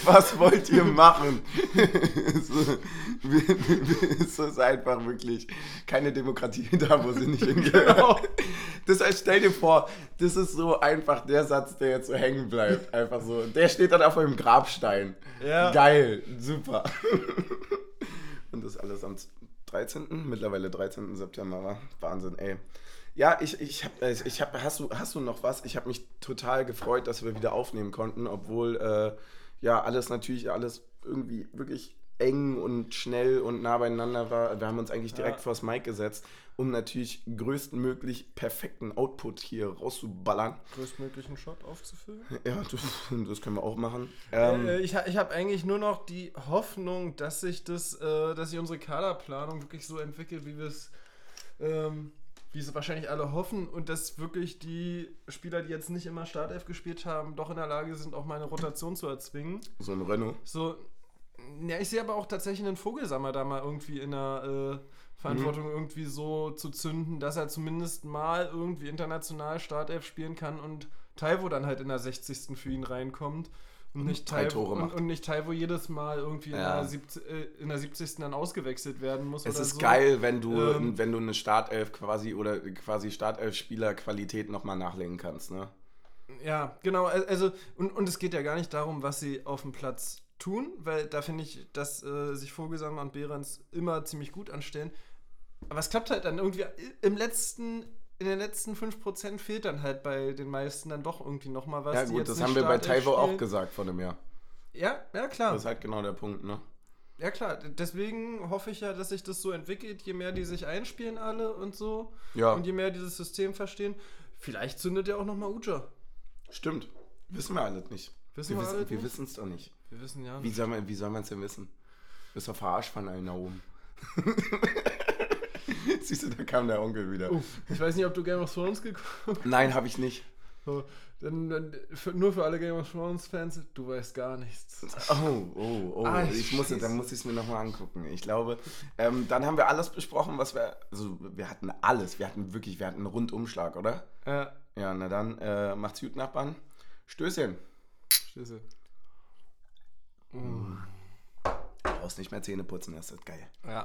Was wollt ihr machen? es ist einfach wirklich keine Demokratie da, wo sie nicht hingehört. Genau. Das heißt, stell dir vor, das ist so einfach der Satz, der jetzt so hängen bleibt. Einfach so. Der steht dann auf einem Grabstein. Ja. Geil, super. Und das alles am 13. Mittlerweile 13. September war. Wahnsinn, ey. Ja, ich, ich hab, äh, ich hab, hast du, hast du noch was? Ich habe mich total gefreut, dass wir wieder aufnehmen konnten, obwohl äh, ja alles natürlich alles irgendwie wirklich eng und schnell und nah beieinander war. Wir haben uns eigentlich direkt Ja. vors Mic gesetzt, um natürlich größtmöglich perfekten Output hier rauszuballern. Größtmöglichen Shot aufzufüllen. Ja, das, das können wir auch machen. Ähm, Äh, ich ich habe eigentlich nur noch die Hoffnung, dass sich das, äh, dass sich unsere Kaderplanung wirklich so entwickelt, wie wir es, ähm, wie es wahrscheinlich alle hoffen und dass wirklich die Spieler, die jetzt nicht immer Startelf gespielt haben, doch in der Lage sind, auch mal eine Rotation zu erzwingen. so ein Renault. So, ja, ich sehe aber auch tatsächlich einen Vogelsammer da mal irgendwie in der äh, Verantwortung Mhm. irgendwie so zu zünden, dass er zumindest mal irgendwie international Startelf spielen kann und Taiwo dann halt in der 60. für ihn reinkommt. Und nicht, drei Taiwo, Tore und, macht. und nicht Taiwo jedes Mal irgendwie Ja. in, der 70, äh, in der 70. dann ausgewechselt werden muss. Es ist so. geil, wenn du, Ähm, wenn du eine Startelf quasi oder quasi Startelf-Spieler-Qualität nochmal nachlegen kannst, ne? Ja, genau. al- Also, und, und es geht ja gar nicht darum, was sie auf dem Platz tun, weil da finde ich, dass äh, sich Vogelsammer und Behrens immer ziemlich gut anstellen. Aber es klappt halt dann irgendwie im letzten, in den letzten 5% fehlt dann halt bei den meisten dann doch irgendwie nochmal was. ja gut, das haben wir bei Taiwo auch gesagt vor einem Jahr. Ja, ja klar. Das ist halt genau der Punkt, ne? Ja klar. Deswegen hoffe ich ja, dass sich das so entwickelt, je mehr die sich einspielen alle und so. Ja, Und je mehr dieses System verstehen. Vielleicht zündet ja auch nochmal Uja. stimmt. Wissen wir alles nicht. Wissen wir wissen, wir wissen es doch nicht. Wir wissen ja. Wie soll man wie soll man es denn wissen? Bist doch verarscht von allen da oben. Siehst du, da kam der Onkel wieder. Oh, ich weiß nicht, ob du Game of Thrones geguckt Nein, habe ich nicht. So, dann, dann für, nur für alle Game of Thrones Fans, du weißt gar nichts. Oh, oh, oh. Ah, ich muss, dann muss ich es mir nochmal angucken. Ich glaube, ähm, dann haben wir alles besprochen, was wir. Also, wir hatten alles. Wir hatten wirklich, wir hatten einen Rundumschlag, oder? Ja, Ja, na dann, äh, macht's gut, Nachbarn. Stößchen. Schlüssel. Du brauchst nicht mehr Zähne putzen, das ist geil. Ja.